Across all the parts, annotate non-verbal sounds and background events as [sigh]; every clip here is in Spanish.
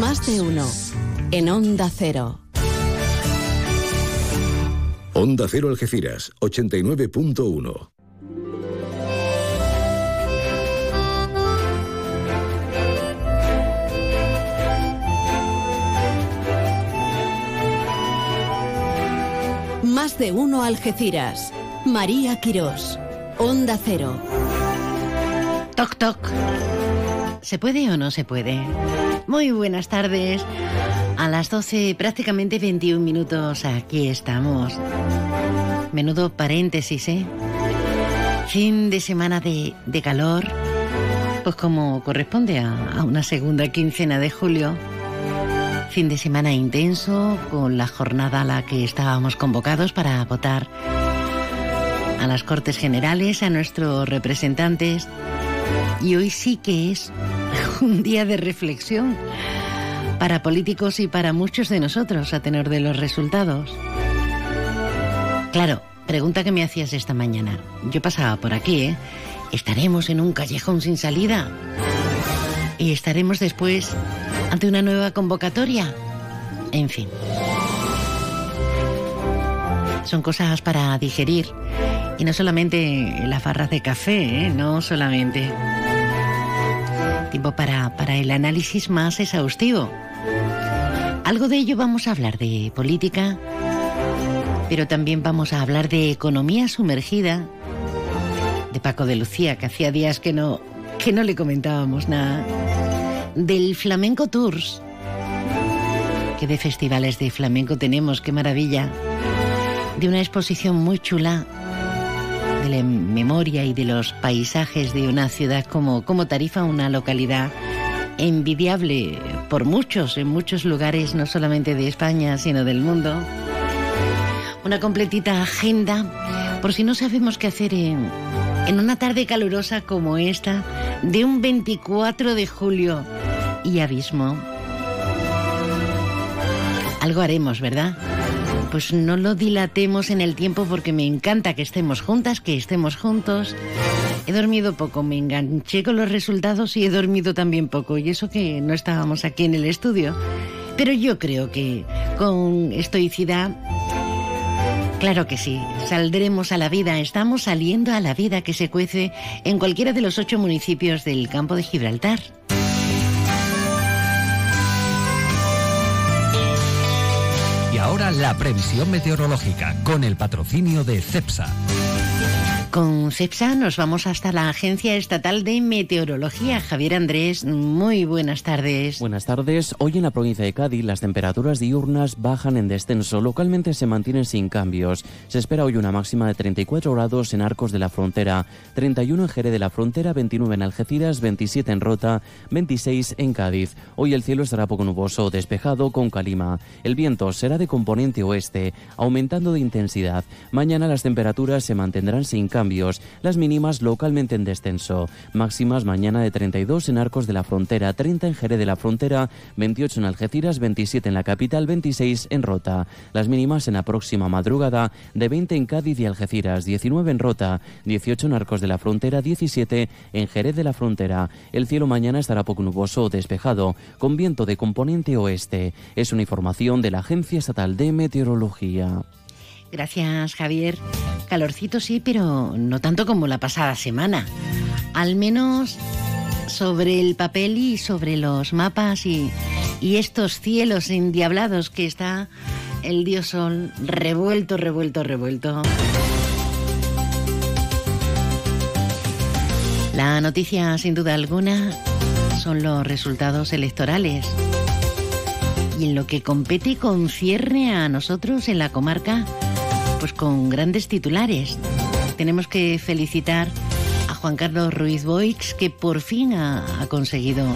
Más de uno. En Onda Cero. Onda Cero Algeciras, 89.1. Más de uno Algeciras. María Quirós. Onda Cero. Toc toc. ¿Se puede o no se puede? Muy buenas tardes. A las 12, prácticamente 21 minutos, aquí estamos. Menudo paréntesis, ¿eh? Fin de semana de, de calor, pues como corresponde a, a una segunda quincena de julio. Fin de semana intenso, con la jornada a la que estábamos convocados para votar a las Cortes Generales, a nuestros representantes. Y hoy sí que es [laughs] un día de reflexión para políticos y para muchos de nosotros a tener de los resultados. Claro, pregunta que me hacías esta mañana. Yo pasaba por aquí, ¿eh? ¿Estaremos en un callejón sin salida? ¿Y estaremos después ante una nueva convocatoria? En fin. Son cosas para digerir. Y no solamente la farra de café, ¿eh? no solamente. Tiempo para, para el análisis más exhaustivo. Algo de ello vamos a hablar de política, pero también vamos a hablar de economía sumergida, de Paco de Lucía, que hacía días que no, que no le comentábamos nada, del Flamenco Tours, que de festivales de flamenco tenemos, qué maravilla, de una exposición muy chula de la memoria y de los paisajes de una ciudad como, como Tarifa, una localidad envidiable por muchos, en muchos lugares, no solamente de España, sino del mundo. Una completita agenda, por si no sabemos qué hacer en, en una tarde calurosa como esta, de un 24 de julio y abismo. Algo haremos, ¿verdad? Pues no lo dilatemos en el tiempo porque me encanta que estemos juntas, que estemos juntos. He dormido poco, me enganché con los resultados y he dormido también poco. Y eso que no estábamos aquí en el estudio. Pero yo creo que con estoicidad, claro que sí, saldremos a la vida, estamos saliendo a la vida que se cuece en cualquiera de los ocho municipios del campo de Gibraltar. Ahora la previsión meteorológica con el patrocinio de CEPSA. Con CEPSA nos vamos hasta la Agencia Estatal de Meteorología. Javier Andrés, muy buenas tardes. Buenas tardes. Hoy en la provincia de Cádiz las temperaturas diurnas bajan en descenso. Localmente se mantienen sin cambios. Se espera hoy una máxima de 34 grados en Arcos de la Frontera, 31 en Jerez de la Frontera, 29 en Algeciras, 27 en Rota, 26 en Cádiz. Hoy el cielo estará poco nuboso, despejado con calima. El viento será de componente oeste, aumentando de intensidad. Mañana las temperaturas se mantendrán sin cambios las mínimas localmente en descenso. Máximas mañana de 32 en Arcos de la Frontera, 30 en Jerez de la Frontera, 28 en Algeciras, 27 en la capital, 26 en Rota. Las mínimas en la próxima madrugada de 20 en Cádiz y Algeciras, 19 en Rota, 18 en Arcos de la Frontera, 17 en Jerez de la Frontera. El cielo mañana estará poco nuboso o despejado, con viento de componente oeste. Es una información de la Agencia Estatal de Meteorología. Gracias, Javier. Calorcito sí, pero no tanto como la pasada semana. Al menos sobre el papel y sobre los mapas y, y estos cielos endiablados que está el dios sol revuelto, revuelto, revuelto. La noticia, sin duda alguna, son los resultados electorales. Y en lo que compete y concierne a nosotros en la comarca, pues con grandes titulares. Tenemos que felicitar a Juan Carlos Ruiz Boix, que por fin ha, ha conseguido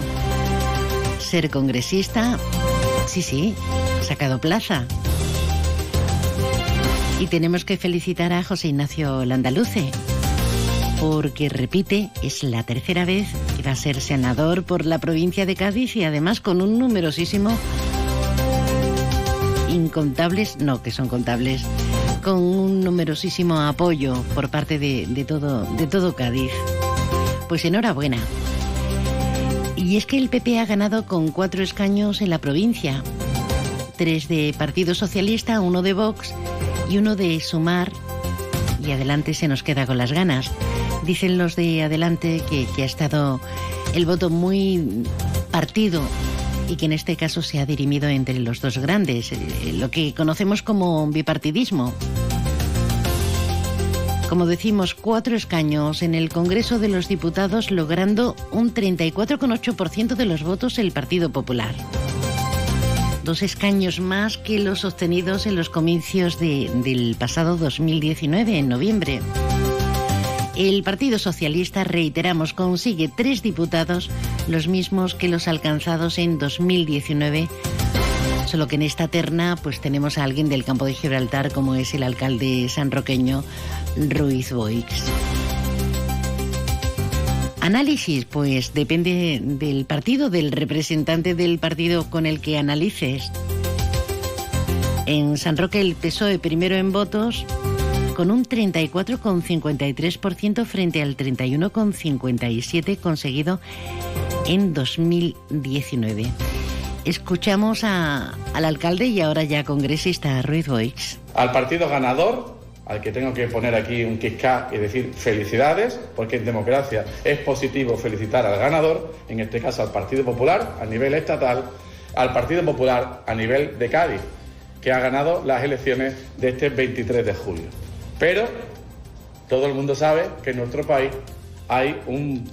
ser congresista. Sí, sí, ha sacado plaza. Y tenemos que felicitar a José Ignacio Landaluce, porque repite, es la tercera vez que va a ser senador por la provincia de Cádiz y además con un numerosísimo incontables, no que son contables, con un numerosísimo apoyo por parte de, todo, de todo Cádiz. Pues enhorabuena. Y es que el PP ha ganado con cuatro escaños en la provincia. Tres de Partido Socialista, uno de Vox y uno de Sumar. Y adelante se nos queda con las ganas. Dicen los de adelante que ha estado el voto muy partido y que en este caso se ha dirimido entre los dos grandes, lo que conocemos como bipartidismo. Como decimos, cuatro escaños en el Congreso de los Diputados, logrando un 34,8% de los votos el Partido Popular. Dos escaños más que los obtenidos en los comicios del pasado 2019, en noviembre. El Partido Socialista, reiteramos, consigue tres diputados, los mismos que los alcanzados en 2019. Solo que en esta terna pues tenemos a alguien del campo de Gibraltar como es el alcalde sanroqueño Ruiz Boix. Análisis, pues depende del partido, del representante del partido con el que analices. En San Roque el PSOE primero en votos, con un 34,53% frente al 31,57% conseguido en 2019. Escuchamos al alcalde y ahora ya congresista Ruiz Boix. Al partido ganador, al que tengo que poner aquí un quisca y decir felicidades, porque en democracia es positivo felicitar al ganador, en este caso al Partido Popular a nivel estatal, al Partido Popular a nivel de Cádiz, que ha ganado las elecciones de este 23 de julio. Pero todo el mundo sabe que en nuestro país hay un...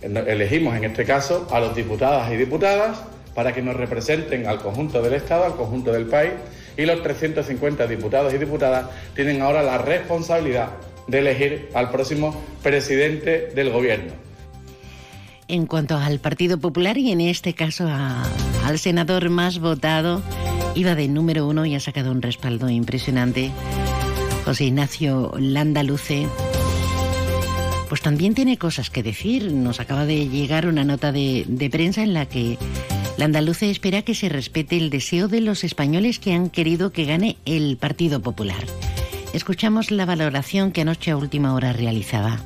Elegimos en este caso a los diputadas y diputadas para que nos representen al conjunto del Estado, al conjunto del país, y los 350 diputados y diputadas tienen ahora la responsabilidad de elegir al próximo presidente del Gobierno. En cuanto al Partido Popular y en este caso al senador más votado, iba de número uno y ha sacado un respaldo impresionante José Ignacio Landaluce, pues también tiene cosas que decir. Nos acaba de llegar una nota de, prensa en la que Landaluce espera que se respete el deseo de los españoles que han querido que gane el Partido Popular. Escuchamos la valoración que anoche a última hora realizaba.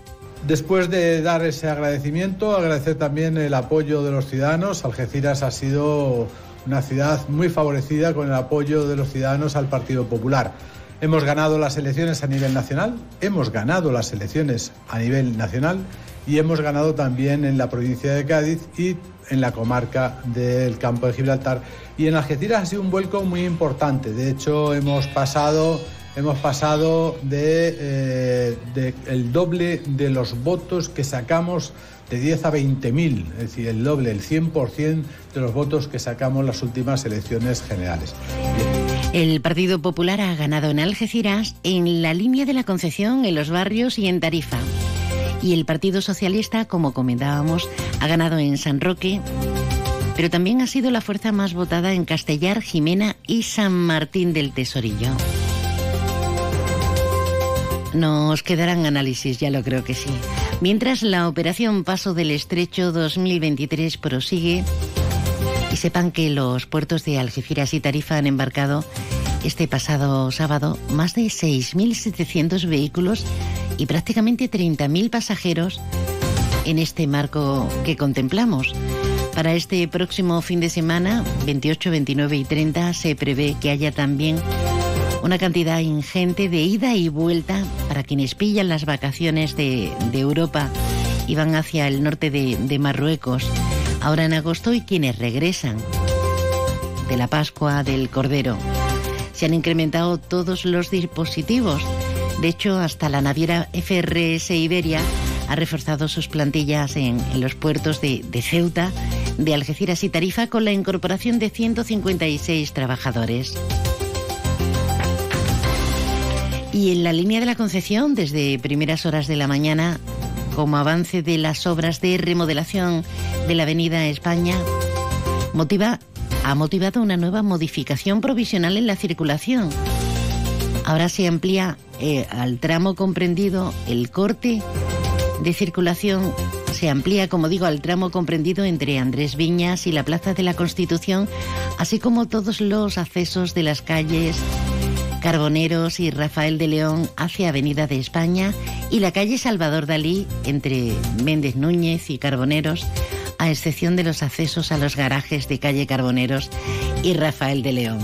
Después de dar ese agradecimiento, agradecer también el apoyo de los ciudadanos. Algeciras ha sido una ciudad muy favorecida con el apoyo de los ciudadanos al Partido Popular. Hemos ganado las elecciones a nivel nacional, hemos ganado las elecciones a nivel nacional y hemos ganado también en la provincia de Cádiz y en la comarca del campo de Gibraltar. Y en Algeciras ha sido un vuelco muy importante. De hecho, hemos pasado, hemos pasado de, eh, doble de los votos que sacamos de 10 a 20 mil, es decir, el doble, el 100% de los votos que sacamos en las últimas elecciones generales. El Partido Popular ha ganado en Algeciras, en la línea de la Concepción, en los barrios y en Tarifa. Y el Partido Socialista, como comentábamos, ha ganado en San Roque, pero también ha sido la fuerza más votada en Castellar, Jimena y San Martín del Tesorillo. Nos quedarán análisis, ya lo creo que sí. Mientras la operación Paso del Estrecho 2023 prosigue, y sepan que los puertos de Algeciras y Tarifa han embarcado este pasado sábado más de 6.700 vehículos y prácticamente 30.000 pasajeros en este marco que contemplamos. Para este próximo fin de semana, 28, 29 y 30, se prevé que haya también una cantidad ingente de ida y vuelta para quienes pillan las vacaciones de, Europa y van hacia el norte de Marruecos ahora en agosto y quienes regresan de la Pascua del Cordero. Se han incrementado todos los dispositivos. De hecho, hasta la naviera FRS Iberia ha reforzado sus plantillas en, los puertos de, de, Ceuta, de Algeciras y Tarifa con la incorporación de 156 trabajadores. Y en la línea de la Concepción, desde primeras horas de la mañana, como avance de las obras de remodelación de la Avenida España, ha motivado una nueva modificación provisional en la circulación. Ahora se amplía eh, al tramo comprendido el corte de circulación se amplía, como digo, al tramo comprendido entre Andrés Viñas y la Plaza de la Constitución, así como todos los accesos de las calles Carboneros y Rafael de León hacia Avenida de España y la calle Salvador Dalí entre Méndez Núñez y Carboneros a excepción de los accesos a los garajes de calle Carboneros y Rafael de León.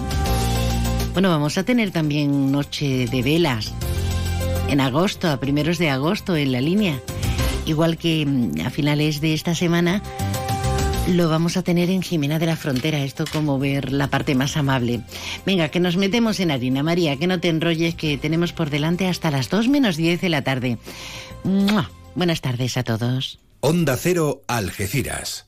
Bueno, vamos a tener también noche de velas en agosto, a primeros de agosto en la línea. Igual que mm, a finales de esta semana lo vamos a tener en Jimena de la Frontera, esto como ver la parte más amable. Venga, que nos metemos en harina, María, que no te enrolles, que tenemos por delante hasta las 2 menos 10 de la tarde. Buenas tardes a todos. Onda Cero, Algeciras.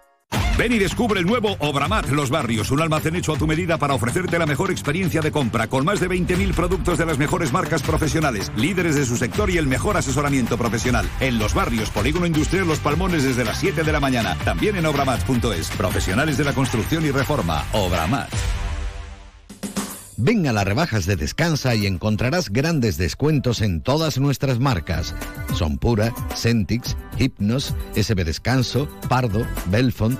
Ven y descubre el nuevo Obramat Los Barrios, un almacén hecho a tu medida para ofrecerte la mejor experiencia de compra, con más de 20.000 productos de las mejores marcas profesionales, líderes de su sector y el mejor asesoramiento profesional. En Los Barrios, Polígono Industrial Los Palmones desde las 7 de la mañana. También en obramat.es. Profesionales de la construcción y reforma. Obramat. Ven a las rebajas de Descansa y encontrarás grandes descuentos en todas nuestras marcas. Son Pura, Centix, Hypnos, SB Descanso, Pardo, Belfont.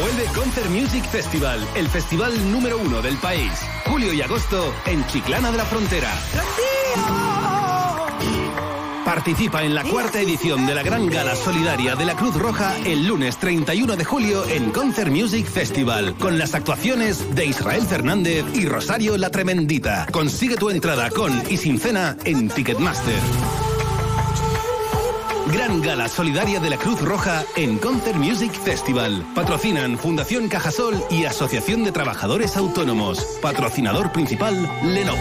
Vuelve Concert Music Festival, el festival número uno del país. Julio y agosto en Chiclana de la Frontera. Participa en la cuarta edición de la Gran Gala Solidaria de la Cruz Roja el lunes 31 de julio en Concert Music Festival, con las actuaciones de Israel Fernández y Rosario La Tremendita. Consigue tu entrada con y sin cena en Ticketmaster. Gran Gala Solidaria de la Cruz Roja en Concert Music Festival. Patrocinan Fundación Cajasol y Asociación de Trabajadores Autónomos. Patrocinador principal, Lenovo.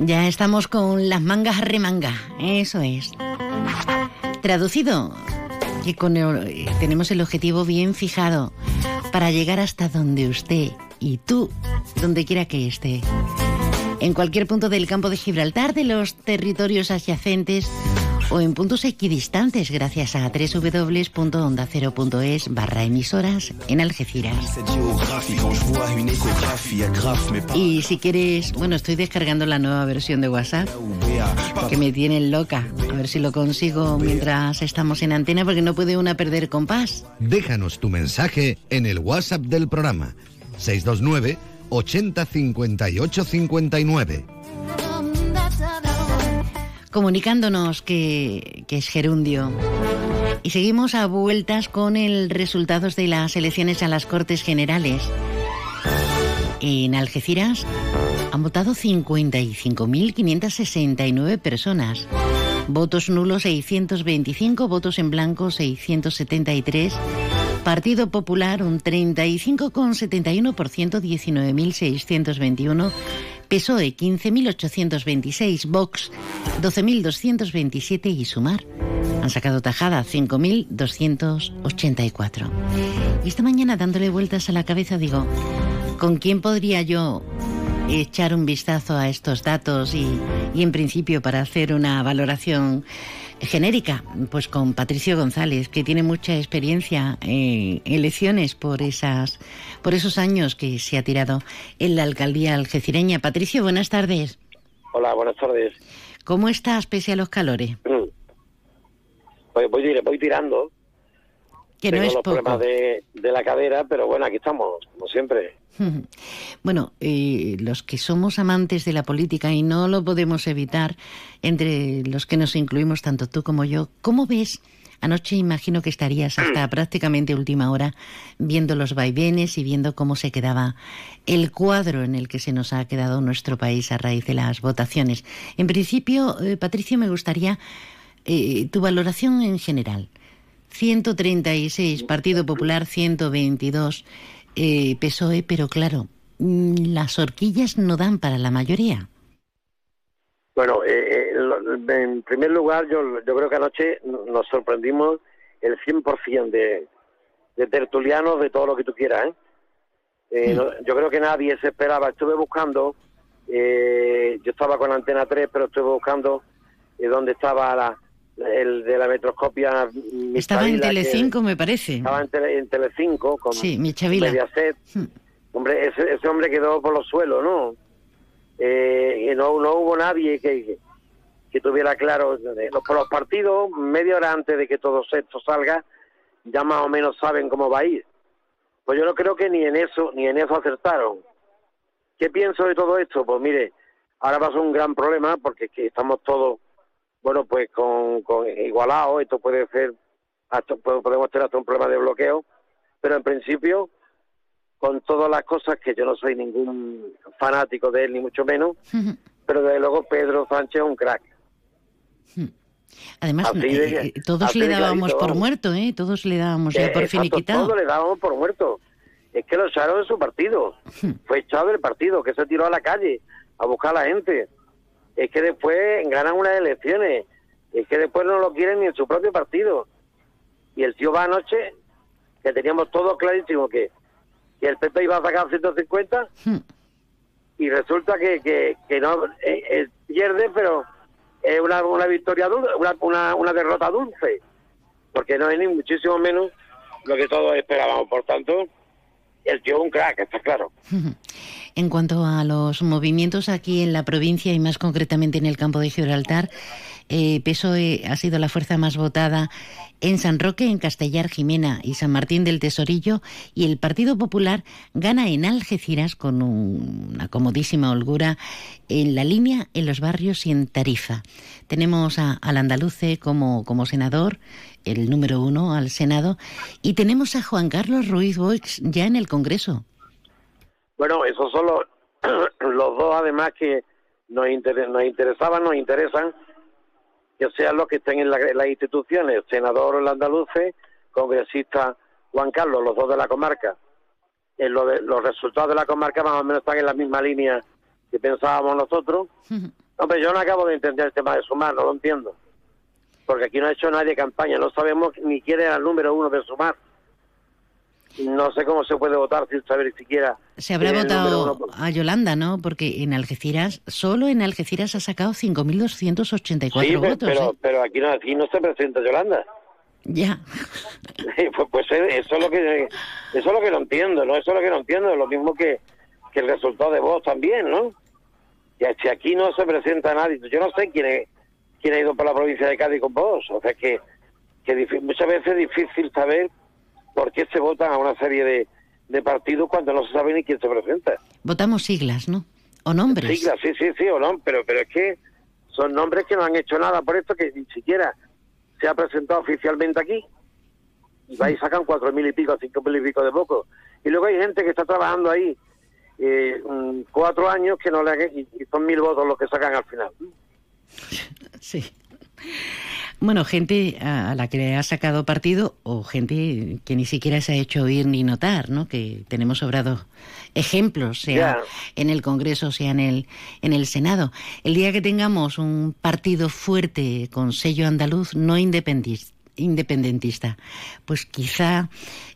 Ya estamos con las mangas remanga, eso es. Traducido, que tenemos el objetivo bien fijado para llegar hasta donde usted y tú, donde quiera que esté. En cualquier punto del campo de Gibraltar, de los territorios adyacentes o en puntos equidistantes gracias a www.ondacero.es barra emisoras en Algeciras. Y si quieres, bueno, estoy descargando la nueva versión de WhatsApp, que me tienen loca. A ver si lo consigo mientras estamos en antena, porque no puede una perder compás. Déjanos tu mensaje en el WhatsApp del programa 629 80 58 59. comunicándonos que, que es gerundio. Y seguimos a vueltas con el resultados de las elecciones a las Cortes Generales. En Algeciras han votado 55.569 personas. Votos nulos 625, votos en blanco 673. Partido Popular un 35,71%, 19.621. PSOE 15.826, Vox 12.227 y Sumar han sacado tajada 5.284. Y esta mañana dándole vueltas a la cabeza digo, ¿con quién podría yo echar un vistazo a estos datos y, y en principio para hacer una valoración genérica, pues con Patricio González, que tiene mucha experiencia en elecciones por esas, por esos años que se ha tirado en la alcaldía algecireña. Patricio, buenas tardes. Hola, buenas tardes. ¿Cómo estás pese a los calores? [clears throat] Voy, voy, dir- voy tirando. Que Tengo no es los poco. problemas de, de la cadera, pero bueno, aquí estamos, como siempre. [laughs] Bueno, eh, los que somos amantes de la política y no lo podemos evitar, entre los que nos incluimos tanto tú como yo, ¿cómo ves? Anoche imagino que estarías hasta [clears throat] prácticamente última hora viendo los vaivenes y viendo cómo se quedaba el cuadro en el que se nos ha quedado nuestro país a raíz de las votaciones. En principio, eh, Patricio, me gustaría eh, tu valoración en general. 136 Partido Popular, 122 eh, PSOE, pero claro, mm, las horquillas no dan para la mayoría. Bueno, eh, eh, en primer lugar, yo, yo creo que anoche nos sorprendimos el 100% de, de tertulianos, de todo lo que tú quieras. ¿eh? Eh, no- yo creo que nadie se esperaba. Estuve buscando, eh, yo estaba con Antena 3, pero estuve buscando eh, dónde estaba la, el de la metroscopia. Estaba en Telecinco, me parece. Estaba en, Tele, en Telecinco con Sí, Michavila. Mediaset. Hombre, ese, ese hombre quedó por los suelos, ¿no? Eh, y no, no hubo nadie que, que, tuviera claro. eh, Los, por los partidos, media hora antes de que todo esto salga, ya más o menos saben cómo va a ir. Pues yo no creo que ni en eso, ni en eso acertaron. ¿Qué pienso de todo esto? Pues mire, ahora ser un gran problema porque es que estamos todos, bueno, pues con, con igualados. Esto puede ser, hasta, podemos tener hasta un problema de bloqueo, pero en principio con todas las cosas que yo no soy ningún fanático de él, ni mucho menos, pero desde luego Pedro Sánchez es un crack. Además, de- eh, eh, todos le dábamos por muerto, ¿eh? Todos le dábamos ya por exacto, finiquitado. Todo le dábamos por muerto. Es que lo echaron de su partido. Fue echado del partido, que se tiró a la calle a buscar a la gente. Es que después ganan unas elecciones. Es que después no lo quieren ni en su propio partido. Y el tío va anoche, que teníamos todo clarísimo que, que el PP iba a sacar 150 y resulta que, que, que no eh, eh, pierde, pero es una, una victoria dulce, una, una, una derrota dulce, porque no es ni muchísimo menos lo que todos esperábamos. Por tanto, el tío un crack, está claro. [laughs] En cuanto a los movimientos aquí en la provincia y más concretamente en el campo de Gibraltar, eh, PSOE ha sido la fuerza más votada en San Roque, en Castellar, Jimena y San Martín del Tesorillo y el Partido Popular gana en Algeciras con un- una comodísima holgura en la línea, en los barrios y en Tarifa. Tenemos a- al andaluce como, como senador, el número uno al Senado, y tenemos a Juan Carlos Ruiz Boix ya en el Congreso. Bueno, esos son los, [clears throat] los dos además que nos, inter- nos interesaban, nos interesan, que sean los que estén en, la- en las instituciones, senador el andaluce, congresista Juan Carlos, los dos de la comarca. En lo de- los resultados de la comarca más o menos están en la misma línea que pensábamos nosotros. [laughs] Hombre, yo no acabo de entender el tema de sumar, no lo entiendo. Porque aquí no ha hecho nadie campaña, no sabemos ni quién era el número uno de sumar. No sé cómo se puede votar sin saber siquiera. Se habrá votado a Yolanda, ¿no? Porque en Algeciras, solo en Algeciras ha sacado 5.284 Sí, votos. pero, ¿eh? pero aquí no, aquí no se presenta Yolanda. Ya. [laughs] pues, pues eh, eso es lo que eso es lo que no entiendo, ¿no? Eso es lo que no entiendo, lo mismo que, que el resultado de voz también, ¿no? Que si aquí no se presenta nadie, yo no sé quién, es- quién ha ido por la provincia de Cádiz con vos, o sea que, que muchas veces es difícil saber por qué se votan a una serie de, de partidos cuando no se sabe ni quién se presenta. Votamos siglas, ¿no? O nombres. Siglas, sí, sí, sí, o no, pero, pero es que son nombres que no han hecho nada por esto, que ni siquiera se ha presentado oficialmente aquí. Y va y sacan cuatro mil y pico, cinco mil y pico de poco. Y luego hay gente que está trabajando ahí eh, cuatro años que no le y son mil votos los que sacan al final. Sí. Bueno, gente a la que le ha sacado partido o gente que ni siquiera se ha hecho oír ni notar, ¿no? Que tenemos sobrado ejemplos, sea en el Congreso, sea en el, en el Senado. El día que tengamos un partido fuerte con sello andaluz, no independis- independentista, pues quizá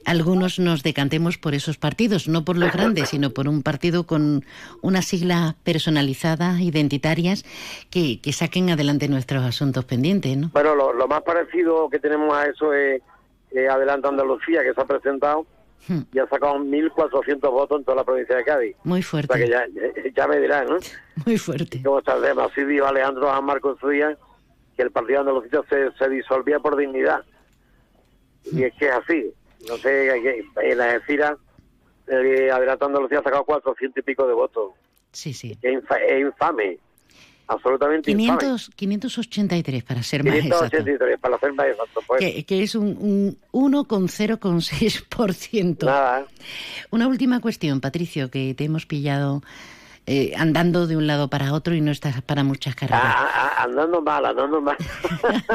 algunos nos decantemos por esos partidos, no por los grandes, sino por un partido con una sigla personalizada, identitarias, que, que saquen adelante nuestros asuntos pendientes, ¿no? Bueno, lo, lo más parecido que tenemos a eso es eh, Adelante Andalucía, que se ha presentado Hmm. y ha sacado 1.400 votos en toda la provincia de Cádiz. Muy O sea fuerte, que ya, ya me dirán, ¿no? muy fuerte. tema. Así dijo Alejandro en su día que el partido andalucista se, se disolvía por dignidad. Y es que es así. No sé, en la Algeciras, eh, Adelante Andalucía ha sacado 400 y pico de votos. Sí, sí. Es, infame. Absolutamente 500, infame. 583 para ser más 583 exacto. para ser más exacto. Pues. Que, que, es un, un 1,0,6%. Nada. Una última cuestión, Patricio, que te hemos pillado eh, andando de un lado para otro y no estás para muchas carreras. Ah, ah, andando mal, andando mal.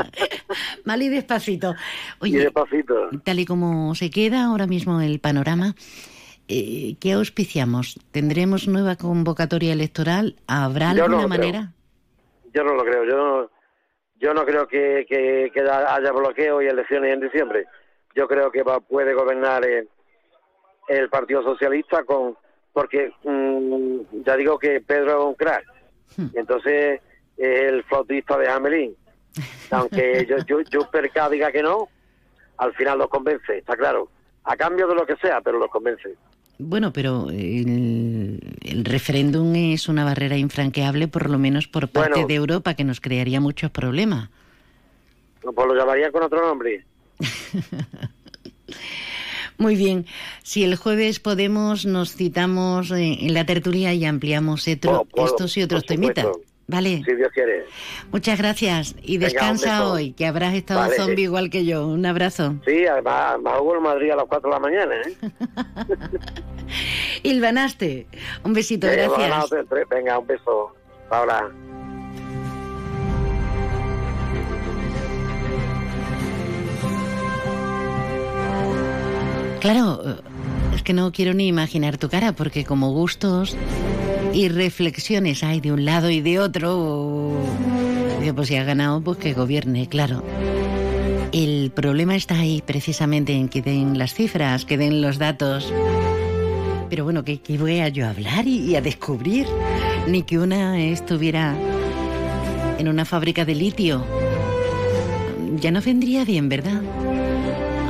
[laughs] mal y despacito. Oye, y despacito. Tal y como se queda ahora mismo el panorama, eh, ¿qué auspiciamos? ¿Tendremos nueva convocatoria electoral? ¿Habrá Yo alguna no manera? Yo no lo creo. Yo no, yo no creo que, que, que haya bloqueo y elecciones en diciembre. Yo creo que va, puede gobernar el, el Partido Socialista con porque mm, ya digo que Pedro es un crack. Hmm. Y entonces es el flautista de Hamelín. Aunque [laughs] yo, yo, yo Perca diga que no, al final los convence, está claro. A cambio de lo que sea, pero los convence. Bueno, pero el, el, referéndum es una barrera infranqueable, por lo menos por parte Bueno. de Europa, que nos crearía muchos problemas. Pues lo llamaría con otro nombre. [laughs] Muy bien. Si el jueves podemos, nos citamos eh, en la tertulia y ampliamos etro- por- estos y otros temitas. Vale. Si Dios quiere. Muchas gracias. Y Venga, descansa hoy, que habrás estado Vale. zombie igual que yo. Un abrazo. Sí, además, hubo en Madrid a las 4 de la mañana, ¿eh? [laughs] Hilvanaste. Un besito, Venga, gracias. tres. Venga, un beso. Ahora. Claro, eh, es que no quiero ni imaginar tu cara, porque como gustos y reflexiones hay de un lado y de otro, digo, pues si ha ganado, pues que gobierne, claro. El problema está ahí precisamente en que den las cifras, que den los datos. Pero bueno, ¿qué, qué voy a yo hablar y, y a descubrir? Ni que una estuviera en una fábrica de litio. Ya no vendría bien, ¿verdad?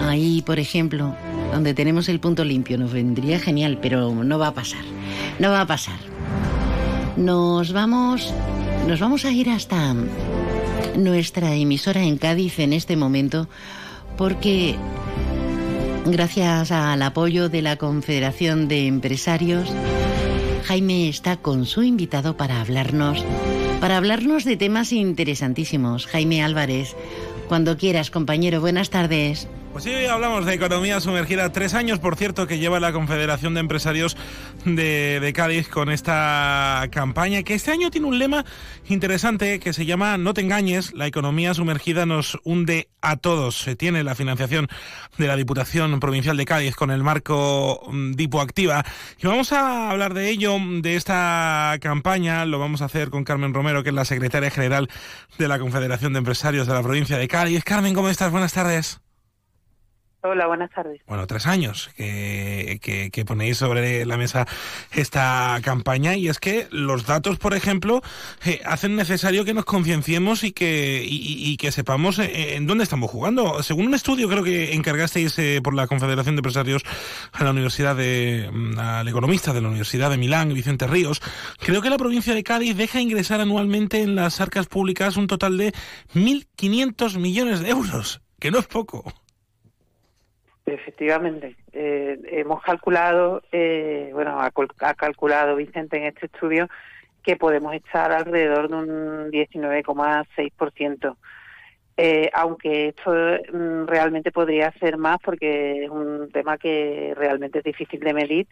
Ahí, por ejemplo, donde tenemos el punto limpio, nos vendría genial, pero no va a pasar. No va a pasar. Nos vamos, nos vamos a ir hasta nuestra emisora en Cádiz en este momento, porque gracias al apoyo de la Confederación de Empresarios, Jaime está con su invitado para hablarnos, para hablarnos de temas interesantísimos. Jaime Álvarez, cuando quieras, compañero, buenas tardes. Pues sí, hablamos de economía sumergida. Tres años, por cierto, que lleva la Confederación de Empresarios de, Cádiz con esta campaña, que este año tiene un lema interesante que se llama No te engañes, la economía sumergida nos hunde a todos. Se tiene la financiación de la Diputación Provincial de Cádiz con el marco mm, Dipo Activa. Y vamos a hablar de ello, de esta campaña. Lo vamos a hacer con Carmen Romero, que es la secretaria general de la Confederación de Empresarios de la provincia de Cádiz. Carmen, ¿cómo estás? Buenas tardes. Hola, buenas tardes. Bueno, tres años que, que, que, ponéis sobre la mesa esta campaña y es que los datos, por ejemplo, eh, hacen necesario que nos concienciemos y que, y, y que sepamos eh, en dónde estamos jugando. Según un estudio creo que encargasteis eh, por la Confederación de Empresarios a la Universidad de, mm, al economista de la Universidad de Milán, Vicente Ríos, creo que la provincia de Cádiz deja ingresar anualmente en las arcas públicas un total de 1.500 millones de euros, que no es poco. Efectivamente, eh, hemos calculado, eh, bueno, ha, ha, calculado Vicente en este estudio que podemos estar alrededor de un 19,6%. Eh, aunque esto mm, realmente podría ser más porque es un tema que realmente es difícil de medir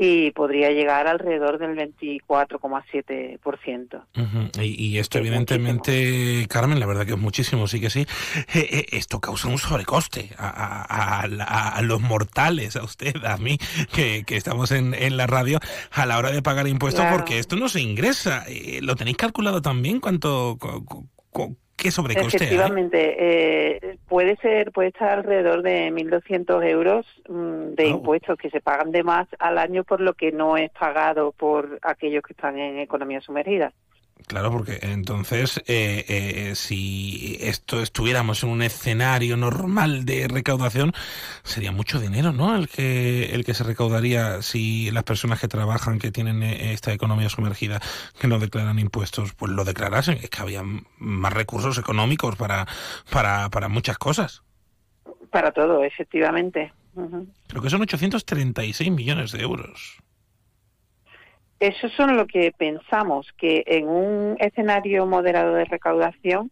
y podría llegar alrededor del 24,7%. Uh -huh. y, y, esto, es evidentemente, muchísimo. Carmen, la verdad que es muchísimo, sí que sí. Eh, eh, esto causa un sobrecoste a, a, a, a, los mortales, a usted, a mí, que, que estamos en, en, la radio, a la hora de pagar impuestos, claro. porque esto no se ingresa. Eh, ¿Lo tenéis calculado también? ¿Cuánto.? Cu, cu, ¿Qué sobrecoste Efectivamente, eh, puede ser, puede estar alrededor de 1.200 euros mmm, de oh. impuestos que se pagan de más al año por lo que no es pagado por aquellos que están en economía sumergida. Claro, porque entonces, eh, eh, si esto estuviéramos en un escenario normal de recaudación, sería mucho dinero, ¿no? El que el que se recaudaría si las personas que trabajan, que tienen eh, esta economía sumergida, que no declaran impuestos, pues lo declarasen. Es que había más recursos económicos para para para muchas cosas. Para todo, efectivamente. Creo que son 836 millones de euros. Eso son lo que pensamos, que en un escenario moderado de recaudación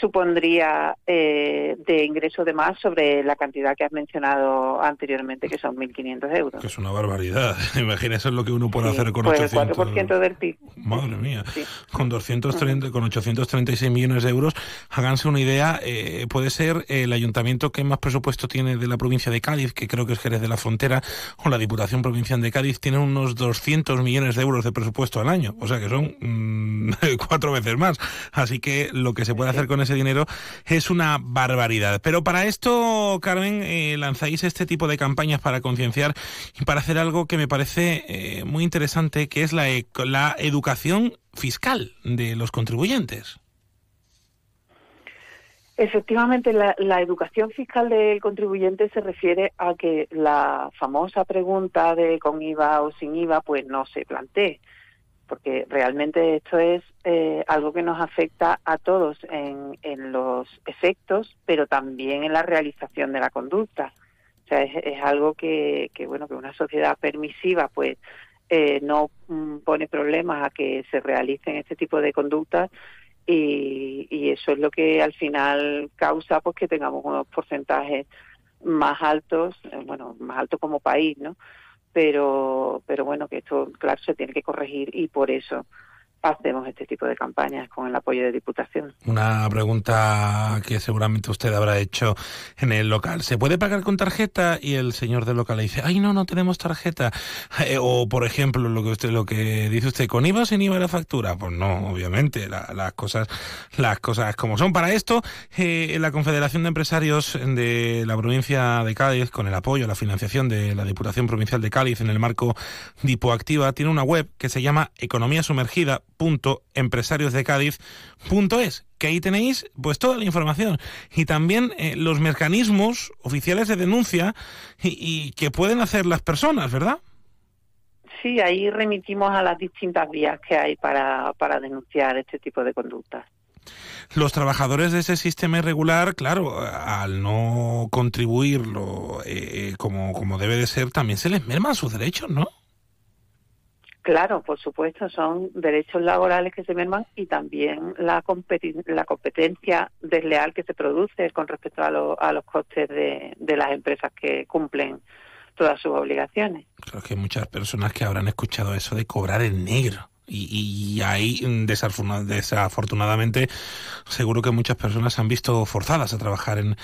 supondría eh, de ingreso de más sobre la cantidad que has mencionado anteriormente, que son 1.500 euros. Que es una barbaridad. [laughs] Imagina, eso es lo que uno puede hacer con pues 800... el 4% del PIB. Madre mía. Con 230, con 836 millones de euros, háganse una idea, eh, puede ser el ayuntamiento que más presupuesto tiene de la provincia de Cádiz, que creo que es Jerez de la Frontera, o la Diputación Provincial de Cádiz, tiene unos 200 millones de euros de presupuesto al año. O sea que son mm, [laughs] cuatro veces más. Así que lo que se puede hacer con ese dinero es una barbaridad. Pero para esto, Carmen, eh, lanzáis este tipo de campañas para concienciar y para hacer algo que me parece eh, muy interesante, que es la, la educación fiscal de los contribuyentes. Efectivamente, la, la, educación fiscal del contribuyente se refiere a que la famosa pregunta de con IVA o sin IVA, pues no se plantee porque realmente esto es eh, algo que nos afecta a todos en, en, los efectos, pero también en la realización de la conducta. O sea, es, algo que, que, bueno, que una sociedad permisiva, pues, eh, no mm, pone problemas a que se realicen este tipo de conductas y, y eso es lo que al final causa, pues, que tengamos unos porcentajes más altos, eh, bueno, más altos como país, ¿no? Pero, pero bueno, que esto, claro, se tiene que corregir y por eso hacemos este tipo de campañas con el apoyo de Diputación. Una pregunta que seguramente usted habrá hecho en el local. ¿Se puede pagar con tarjeta? Y el señor del local le dice, ay, no, no tenemos tarjeta. [laughs] Eh, o, por ejemplo, lo que usted lo que dice usted, ¿con IVA o sin IVA la factura? Pues no, obviamente, las cosas las cosas como son. Para esto, eh, la Confederación de Empresarios de la provincia de Cádiz, con el apoyo, la financiación de la Diputación Provincial de Cádiz en el marco Dipoactiva, tiene una web que se llama Economía Sumergida es que ahí tenéis pues toda la información y también eh, los mecanismos oficiales de denuncia y, que pueden hacer las personas, ¿verdad? Sí, ahí remitimos a las distintas vías que hay para, para denunciar este tipo de conductas. Los trabajadores de ese sistema irregular, claro, al no contribuirlo eh, como, como debe de ser, también se les merman sus derechos, ¿no? Claro, por supuesto, son derechos laborales que se merman y también la, la competencia desleal que se produce con respecto a, a los costes de, de las empresas que cumplen todas sus obligaciones. Creo que hay muchas personas que habrán escuchado eso de cobrar en negro. Y, y, ahí, desafortunadamente, seguro que muchas personas se han visto forzadas a trabajar en,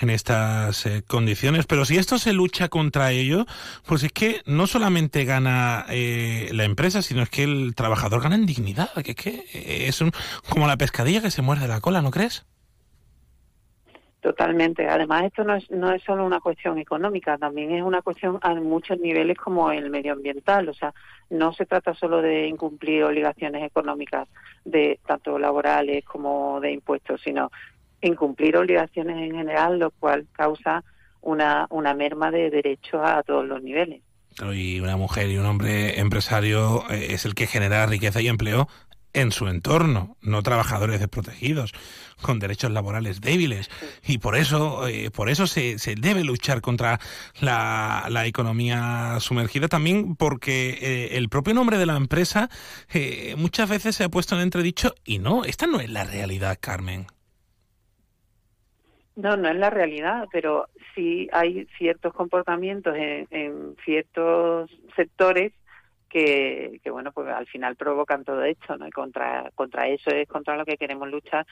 en estas eh, condiciones. Pero si esto se lucha contra ello, pues es que no solamente gana eh, la empresa, sino es que el trabajador gana en dignidad. Que es que es un, como la pescadilla que se muerde la cola, ¿no crees? Totalmente. Además, esto no es, no es solo una cuestión económica, también es una cuestión a muchos niveles como el medioambiental. O sea, no se trata solo de incumplir obligaciones económicas, de tanto laborales como de impuestos, sino incumplir obligaciones en general, lo cual causa una, una merma de derechos a todos los niveles. Y una mujer y un hombre empresario eh, es el que genera riqueza y empleo en su entorno, no trabajadores desprotegidos, con derechos laborales débiles. Y por eso, eh, por eso se, se, debe luchar contra la, la economía sumergida también, porque eh, el propio nombre de la empresa eh, muchas veces se ha puesto en entredicho y no, esta no es la realidad, Carmen. No, no es la realidad, pero sí hay ciertos comportamientos en, en ciertos sectores que, bueno, pues al final provocan todo esto, ¿no? Y contra, contra eso es contra lo que queremos luchar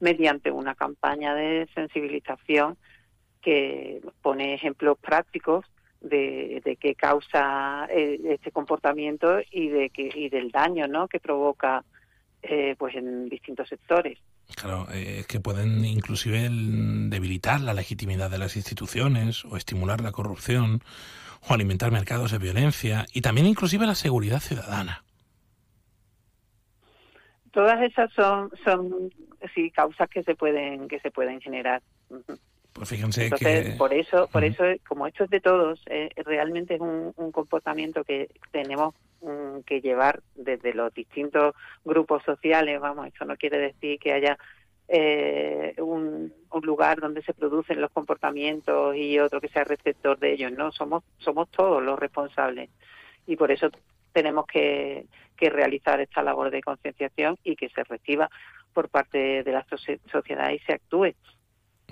mediante una campaña de sensibilización que pone ejemplos prácticos de, de qué causa eh, este comportamiento y de que y del daño, ¿no? Que provoca eh, pues en distintos sectores. Claro, eh, que pueden inclusive debilitar la legitimidad de las instituciones o estimular la corrupción o alimentar mercados de violencia y también inclusive la seguridad ciudadana. Todas esas son son sí causas que se pueden que se pueden generar. Pues fíjense Entonces, que... por eso, por eso, como esto es de todos, eh, realmente es un, un, comportamiento que tenemos mm, que llevar desde los distintos grupos sociales. Vamos, esto no quiere decir que haya eh, un, lugar donde se producen los comportamientos y otro que sea receptor de ellos, ¿no? Somos, somos todos los responsables y por eso tenemos que, que realizar esta labor de concienciación y que se reciba por parte de la sociedad y se actúe.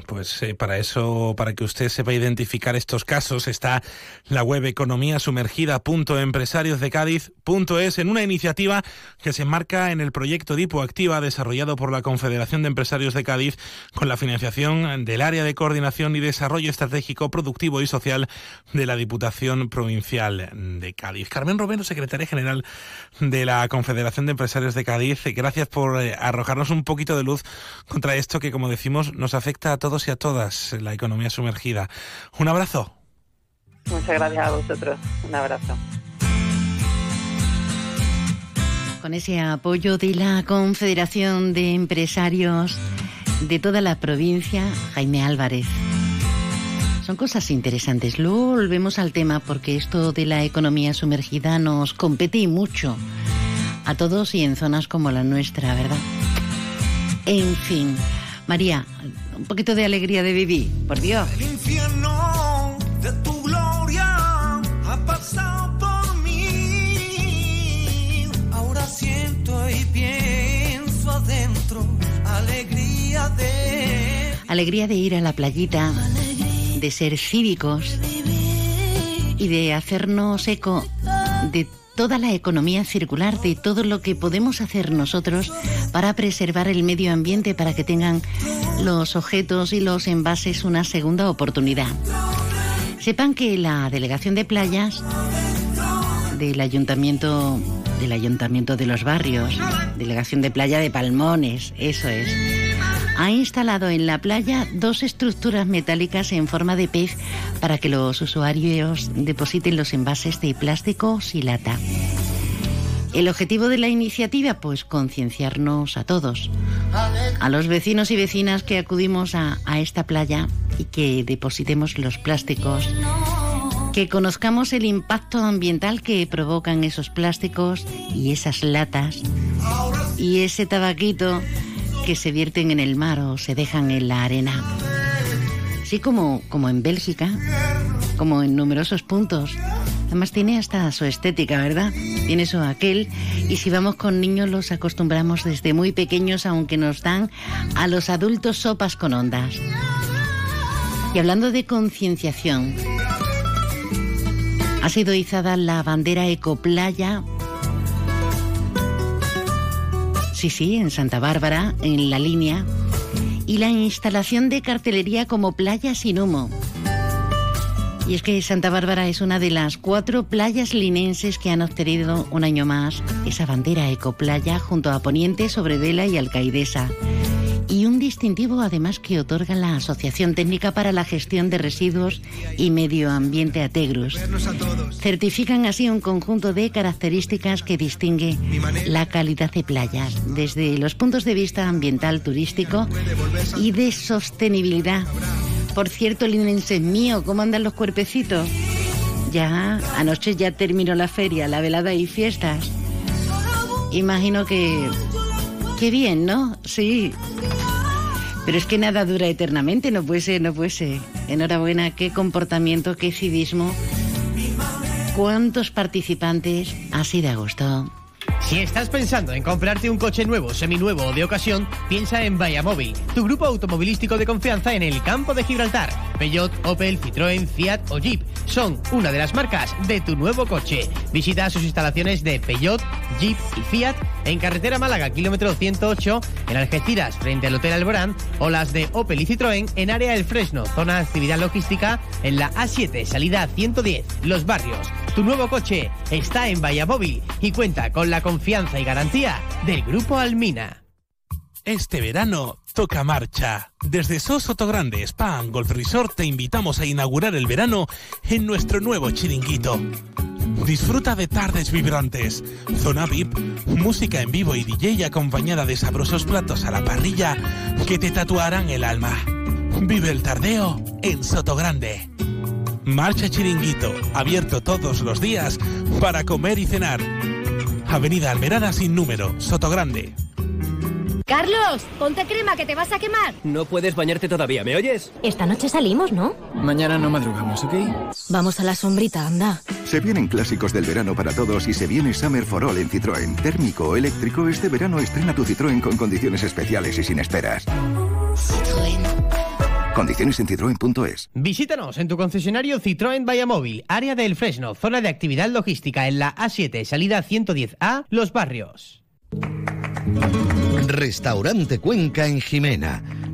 Pues eh, para eso, para que usted sepa identificar estos casos, está la web economíasumergida.empresariosdecádiz.es en una iniciativa que se enmarca en el proyecto Dipo Activa desarrollado por la Confederación de Empresarios de Cádiz con la financiación del Área de Coordinación y Desarrollo Estratégico, Productivo y Social de la Diputación Provincial de Cádiz. Carmen Romero, secretaria general de la Confederación de Empresarios de Cádiz, gracias por eh, arrojarnos un poquito de luz contra esto que, como decimos, nos afecta a todos todos y a todas la economía sumergida. Un abrazo. Muchas gracias a vosotros. Un abrazo. Con ese apoyo de la Confederación de Empresarios de toda la provincia, Jaime Álvarez. Son cosas interesantes. Luego volvemos al tema porque esto de la economía sumergida nos compete y mucho a todos y en zonas como la nuestra, ¿verdad? En fin, María, un poquito de alegría de vivir, por Dios. El infierno de tu gloria ha pasado por mí. Ahora siento y pienso adentro alegría de. Alegría de ir a la playita, de ser cívicos y de hacernos eco de toda la economía circular, de todo lo que podemos hacer nosotros para preservar el medio ambiente, para que tengan los objetos y los envases una segunda oportunidad. Sepan que la delegación de playas del ayuntamiento del ayuntamiento de los barrios, delegación de playa de Palmones, eso es ha instalado en la playa dos estructuras metálicas en forma de pez para que los usuarios depositen los envases de plásticos y lata. El objetivo de la iniciativa, pues concienciarnos a todos, a los vecinos y vecinas que acudimos a, a esta playa y que depositemos los plásticos, que conozcamos el impacto ambiental que provocan esos plásticos y esas latas y ese tabaquito que se vierten en el mar o se dejan en la arena. Así como, como en Bélgica, como en numerosos puntos. Además tiene hasta su estética, ¿verdad? Tiene su aquel. Y si vamos con niños los acostumbramos desde muy pequeños, aunque nos dan a los adultos sopas con ondas. Y hablando de concienciación, ha sido izada la bandera Ecoplaya Sí, sí, en Santa Bárbara, en la línea. Y la instalación de cartelería como playa sin humo. Y es que Santa Bárbara es una de las cuatro playas linenses que han obtenido un año más esa bandera ecoplaya junto a Poniente, Sobrevela y Alcaidesa y un distintivo además que otorga la Asociación Técnica para la Gestión de Residuos y Medio Ambiente Ategrus. Certifican así un conjunto de características que distingue la calidad de playas, desde los puntos de vista ambiental, turístico y de sostenibilidad. Por cierto, linense mío, ¿cómo andan los cuerpecitos? Ya, anoche ya terminó la feria, la velada y fiestas. Imagino que... Qué bien, ¿no? Sí, pero es que nada dura eternamente, no puede ser, no puede. Enhorabuena, qué comportamiento, qué civismo. ¿Cuántos participantes? Así de gusto. Si estás pensando en comprarte un coche nuevo, seminuevo o de ocasión, piensa en Móvil, tu grupo automovilístico de confianza en el campo de Gibraltar. Peugeot, Opel, Citroën, Fiat o Jeep son una de las marcas de tu nuevo coche. Visita sus instalaciones de Peugeot, Jeep y Fiat en carretera Málaga, kilómetro 108, en Algeciras, frente al Hotel Alborán, o las de Opel y Citroën en área El Fresno, zona de actividad logística, en la A7, salida 110, Los Barrios. Tu nuevo coche está en Móvil y cuenta con la confianza y garantía del Grupo Almina. Este verano toca marcha. Desde SOS Grande Spa Golf Resort te invitamos a inaugurar el verano en nuestro nuevo chiringuito. Disfruta de tardes vibrantes, zona VIP, música en vivo y DJ acompañada de sabrosos platos a la parrilla que te tatuarán el alma. Vive el tardeo en Sotogrande. Marcha Chiringuito, abierto todos los días para comer y cenar. Avenida Almerada sin número, Sotogrande. Carlos, ponte crema que te vas a quemar. No puedes bañarte todavía, ¿me oyes? Esta noche salimos, ¿no? Mañana no madrugamos, ¿ok? Vamos a la sombrita, anda. Se vienen clásicos del verano para todos y se viene Summer for All en Citroën. Térmico o eléctrico, este verano estrena tu Citroën con condiciones especiales y sin esperas. Condiciones en citroen.es. Visítanos en tu concesionario Citroën Móvil, área del Fresno, zona de actividad logística en la A7, salida 110A, Los Barrios. Restaurante Cuenca en Jimena.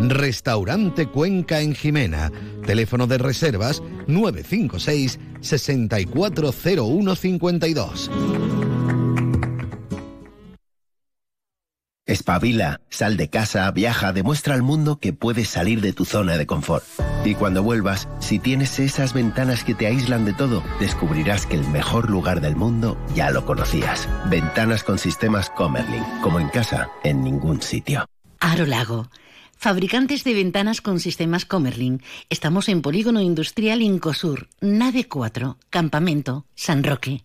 Restaurante Cuenca en Jimena. Teléfono de reservas 956 640152. Espabila, sal de casa, viaja, demuestra al mundo que puedes salir de tu zona de confort. Y cuando vuelvas, si tienes esas ventanas que te aíslan de todo, descubrirás que el mejor lugar del mundo ya lo conocías. Ventanas con sistemas Comerlin, como en casa, en ningún sitio. Aro Lago. Fabricantes de ventanas con sistemas Comerlin. Estamos en Polígono Industrial Incosur, Nave 4, Campamento, San Roque.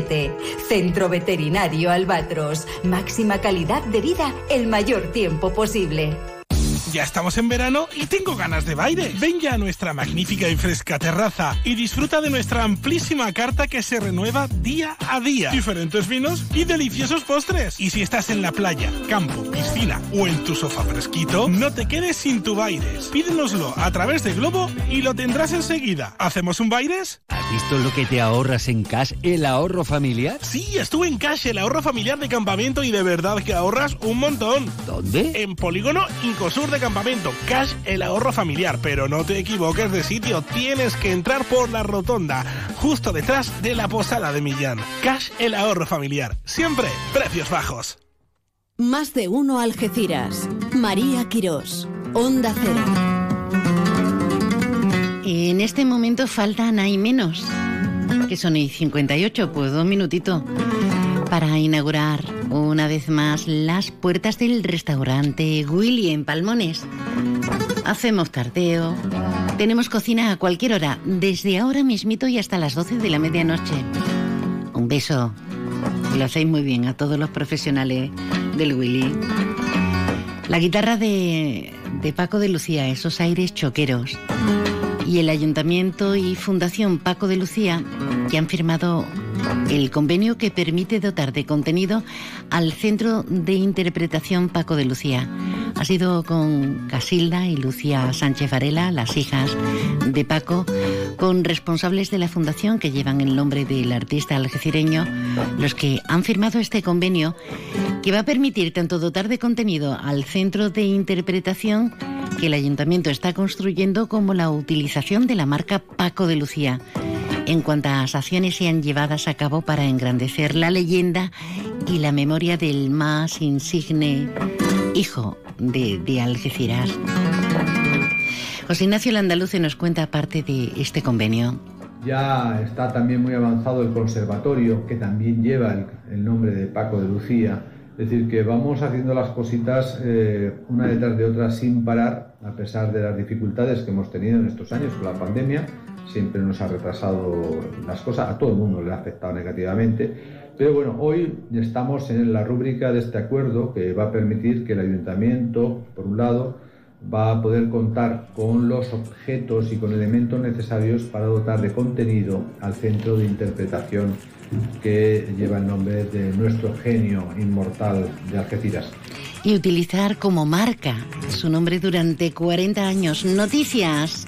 171407. Centro Veterinario Albatros. Máxima calidad de vida el mayor tiempo posible. Ya estamos en verano y tengo ganas de baile. Ven ya a nuestra magnífica y fresca terraza y disfruta de nuestra amplísima carta que se renueva día a día. Diferentes vinos y deliciosos postres. Y si estás en la playa, campo, piscina o en tu sofá fresquito, no te quedes sin tu Baires. Pídenoslo a través de Globo y lo tendrás enseguida. ¿Hacemos un Baires? ¿Has visto lo que te ahorras en Cash, el ahorro familiar? Sí, estuve en Cash, el ahorro familiar de campamento y de verdad que ahorras un montón. ¿Dónde? En Polígono Incosur de Campamento. Cash, el ahorro familiar. Pero no te equivoques de sitio. Tienes que entrar por la rotonda, justo detrás de la posada de Millán. Cash, el ahorro familiar. Siempre precios bajos. Más de uno Algeciras. María Quirós. Onda Cero. En este momento faltan hay menos, que son y 58, pues dos minutitos, para inaugurar una vez más las puertas del restaurante Willy en Palmones. Hacemos tardeo, tenemos cocina a cualquier hora, desde ahora mismito y hasta las 12 de la medianoche. Un beso, lo hacéis muy bien a todos los profesionales del Willy. La guitarra de Paco de Lucía, esos aires choqueros. Y el Ayuntamiento y Fundación Paco de Lucía, que han firmado el convenio que permite dotar de contenido al Centro de Interpretación Paco de Lucía. Ha sido con Casilda y Lucía Sánchez Varela, las hijas de Paco, con responsables de la fundación que llevan el nombre del artista algecireño, los que han firmado este convenio que va a permitir tanto dotar de contenido al Centro de Interpretación que el Ayuntamiento está construyendo como la utilización de la marca Paco de Lucía en cuantas acciones sean llevadas a cabo para engrandecer la leyenda y la memoria del más insigne hijo de, de Algeciras. José Ignacio Landaluce nos cuenta parte de este convenio. Ya está también muy avanzado el conservatorio, que también lleva el, el nombre de Paco de Lucía. Es decir, que vamos haciendo las cositas eh, una detrás de otra sin parar, a pesar de las dificultades que hemos tenido en estos años con la pandemia. Siempre nos ha retrasado las cosas, a todo el mundo le ha afectado negativamente. Pero bueno, hoy estamos en la rúbrica de este acuerdo que va a permitir que el ayuntamiento, por un lado, va a poder contar con los objetos y con elementos necesarios para dotar de contenido al centro de interpretación que lleva el nombre de nuestro genio inmortal de Algeciras. y utilizar como marca su nombre durante 40 años. Noticias.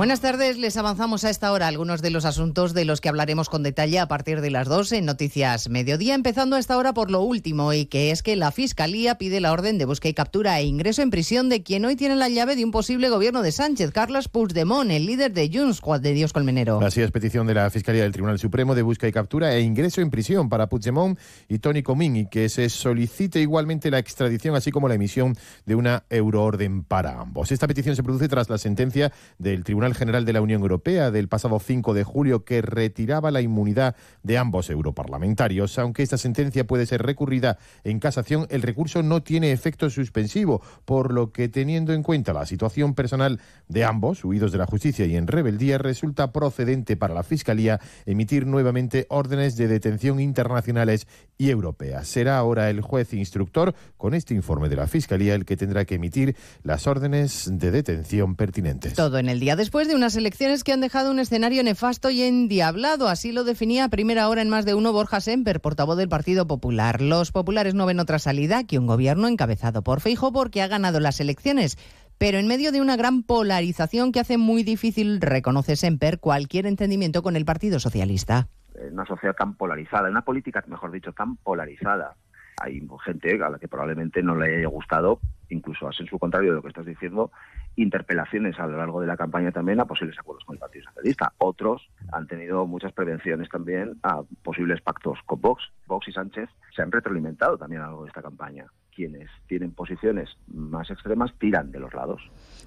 Buenas tardes, les avanzamos a esta hora algunos de los asuntos de los que hablaremos con detalle a partir de las 2 en Noticias Mediodía, empezando a esta hora por lo último, y que es que la Fiscalía pide la orden de búsqueda y captura e ingreso en prisión de quien hoy tiene la llave de un posible gobierno de Sánchez, Carlos Puigdemont, el líder de Junts, Juan de Dios Colmenero. Así es, petición de la Fiscalía del Tribunal Supremo de búsqueda y captura e ingreso en prisión para Puigdemont y Tony Comín, y que se solicite igualmente la extradición, así como la emisión de una euroorden para ambos. Esta petición se produce tras la sentencia del Tribunal General de la Unión Europea del pasado 5 de julio que retiraba la inmunidad de ambos europarlamentarios. Aunque esta sentencia puede ser recurrida en casación, el recurso no tiene efecto suspensivo, por lo que teniendo en cuenta la situación personal de ambos, huidos de la justicia y en rebeldía, resulta procedente para la Fiscalía emitir nuevamente órdenes de detención internacionales y europeas. Será ahora el juez instructor, con este informe de la Fiscalía, el que tendrá que emitir las órdenes de detención pertinentes. Todo en el día después de unas elecciones que han dejado un escenario nefasto y endiablado. Así lo definía a primera hora en más de uno Borja Semper, portavoz del Partido Popular. Los populares no ven otra salida que un gobierno encabezado por Feijo porque ha ganado las elecciones. Pero en medio de una gran polarización que hace muy difícil, reconoce Semper, cualquier entendimiento con el Partido Socialista. Una sociedad tan polarizada, una política, mejor dicho, tan polarizada. Hay gente a la que probablemente no le haya gustado, incluso a su contrario de lo que estás diciendo, interpelaciones a lo largo de la campaña también a posibles acuerdos con el Partido Socialista. Otros han tenido muchas prevenciones también a posibles pactos con Vox. Vox y Sánchez se han retroalimentado también a lo largo de esta campaña. Quienes tienen posiciones más extremas tiran de los lados.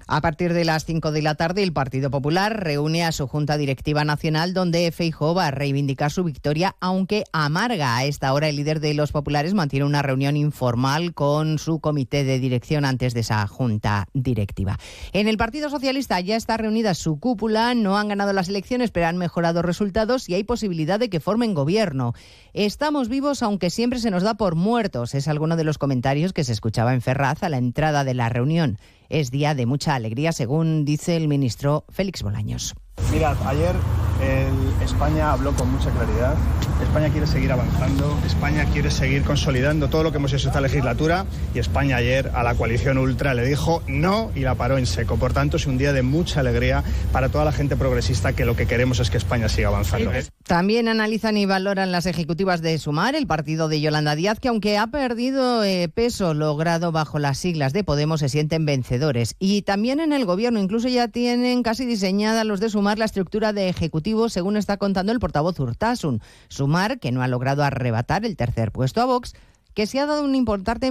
A partir de las 5 de la tarde, el Partido Popular reúne a su Junta Directiva Nacional, donde Feijóo va a reivindicar su victoria, aunque amarga. A esta hora, el líder de los populares mantiene una reunión informal con su comité de dirección antes de esa Junta Directiva. En el Partido Socialista ya está reunida su cúpula, no han ganado las elecciones, pero han mejorado resultados y hay posibilidad de que formen gobierno. Estamos vivos, aunque siempre se nos da por muertos, es alguno de los comentarios que se escuchaba en Ferraz a la entrada de la reunión es día de mucha alegría, según dice el ministro Félix Bolaños. Mirad, ayer España habló con mucha claridad. España quiere seguir avanzando, España quiere seguir consolidando todo lo que hemos hecho esta legislatura y España ayer a la coalición ultra le dijo no y la paró en seco. Por tanto, es un día de mucha alegría para toda la gente progresista que lo que queremos es que España siga avanzando. También analizan y valoran las ejecutivas de Sumar, el partido de Yolanda Díaz, que aunque ha perdido eh, peso logrado bajo las siglas de Podemos, se sienten vencedores. Y también en el gobierno, incluso ya tienen casi diseñada los de Sumar la estructura de ejecutivo, según está contando el portavoz Urtasun. Que no ha logrado arrebatar el tercer puesto a Vox, que se ha dado un importante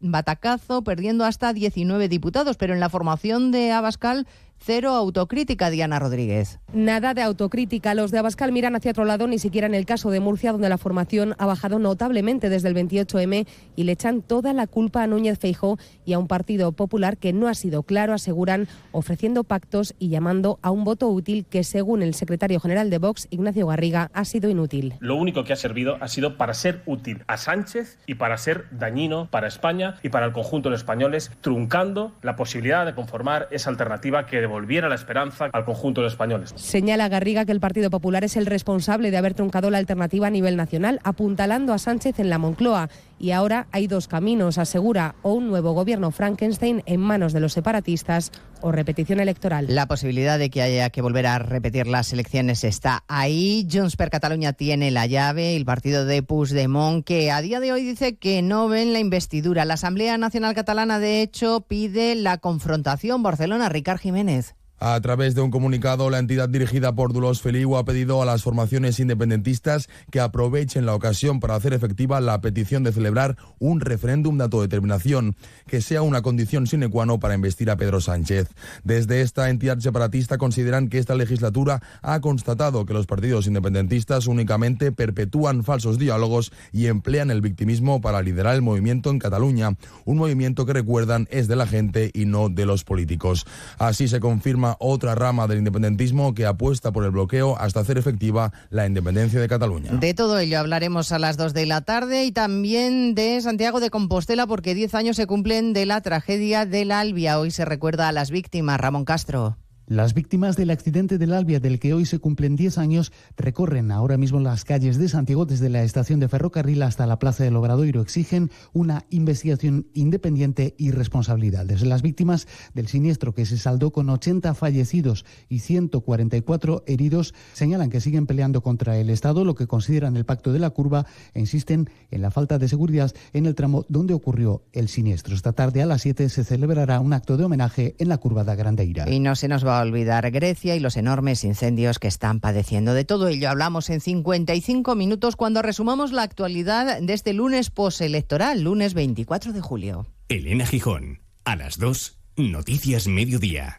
batacazo, perdiendo hasta 19 diputados, pero en la formación de Abascal Cero autocrítica, Diana Rodríguez. Nada de autocrítica. Los de Abascal miran hacia otro lado, ni siquiera en el caso de Murcia, donde la formación ha bajado notablemente desde el 28M y le echan toda la culpa a Núñez Feijó y a un partido popular que no ha sido claro, aseguran, ofreciendo pactos y llamando a un voto útil que, según el secretario general de Vox, Ignacio Garriga, ha sido inútil. Lo único que ha servido ha sido para ser útil a Sánchez y para ser dañino para España y para el conjunto de los españoles, truncando la posibilidad de conformar esa alternativa que la esperanza al conjunto de españoles. Señala Garriga que el Partido Popular es el responsable de haber truncado la alternativa a nivel nacional, apuntalando a Sánchez en la Moncloa. Y ahora hay dos caminos, asegura, o un nuevo gobierno Frankenstein en manos de los separatistas o repetición electoral. La posibilidad de que haya que volver a repetir las elecciones está ahí. Junts per Cataluña tiene la llave, el partido de Puigdemont, que a día de hoy dice que no ven la investidura. La Asamblea Nacional Catalana, de hecho, pide la confrontación. Barcelona, Ricard Jiménez. A través de un comunicado, la entidad dirigida por Dulos Feliu ha pedido a las formaciones independentistas que aprovechen la ocasión para hacer efectiva la petición de celebrar un referéndum de autodeterminación, que sea una condición sine qua non para investir a Pedro Sánchez. Desde esta entidad separatista consideran que esta legislatura ha constatado que los partidos independentistas únicamente perpetúan falsos diálogos y emplean el victimismo para liderar el movimiento en Cataluña, un movimiento que recuerdan es de la gente y no de los políticos. Así se confirma otra rama del independentismo que apuesta por el bloqueo hasta hacer efectiva la independencia de Cataluña. De todo ello hablaremos a las 2 de la tarde y también de Santiago de Compostela porque 10 años se cumplen de la tragedia del Albia. Hoy se recuerda a las víctimas. Ramón Castro. Las víctimas del accidente del Albia, del que hoy se cumplen 10 años, recorren ahora mismo las calles de Santiago desde la estación de ferrocarril hasta la plaza del Obradoiro. Exigen una investigación independiente y responsabilidades. Las víctimas del siniestro, que se saldó con 80 fallecidos y 144 heridos, señalan que siguen peleando contra el Estado, lo que consideran el pacto de la curva, e insisten en la falta de seguridad en el tramo donde ocurrió el siniestro. Esta tarde a las 7 se celebrará un acto de homenaje en la curva de Grandeira. Y no se nos va olvidar Grecia y los enormes incendios que están padeciendo. De todo ello hablamos en 55 minutos cuando resumamos la actualidad de este lunes postelectoral, lunes 24 de julio. Elena Gijón, a las 2, Noticias Mediodía.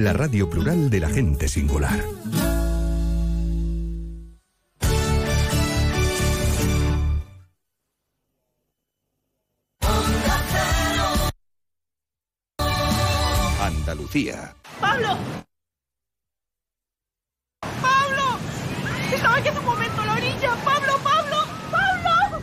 La radio plural de la gente singular. Andalucía. ¡Pablo! Estaba aquí hace un momento a la orilla. ¡Pablo, Pablo! ¡Pablo!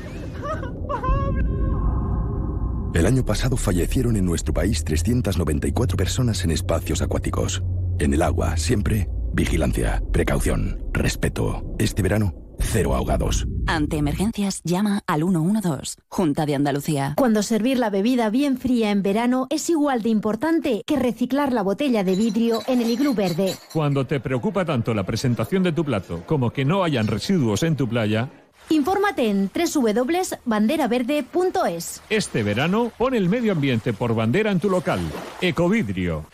El año pasado fallecieron en nuestro país 394 personas en espacios acuáticos. En el agua, siempre, vigilancia, precaución, respeto. Este verano, cero ahogados. Ante emergencias, llama al 112, Junta de Andalucía. Cuando servir la bebida bien fría en verano es igual de importante que reciclar la botella de vidrio en el iglú verde. Cuando te preocupa tanto la presentación de tu plato como que no hayan residuos en tu playa, Infórmate en www.banderaverde.es. este verano pon el medio ambiente por bandera en tu local. Ecovidrio.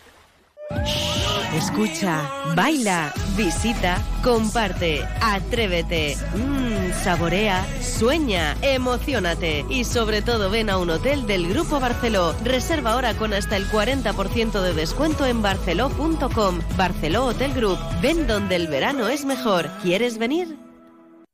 Escucha, baila, visita, comparte, atrévete, mm, saborea, sueña, emocionate y sobre todo ven a un hotel del Grupo Barceló. Reserva ahora con hasta el 40% de descuento en barceló.com. Barceló Hotel Group. Ven donde el verano es mejor. ¿Quieres venir?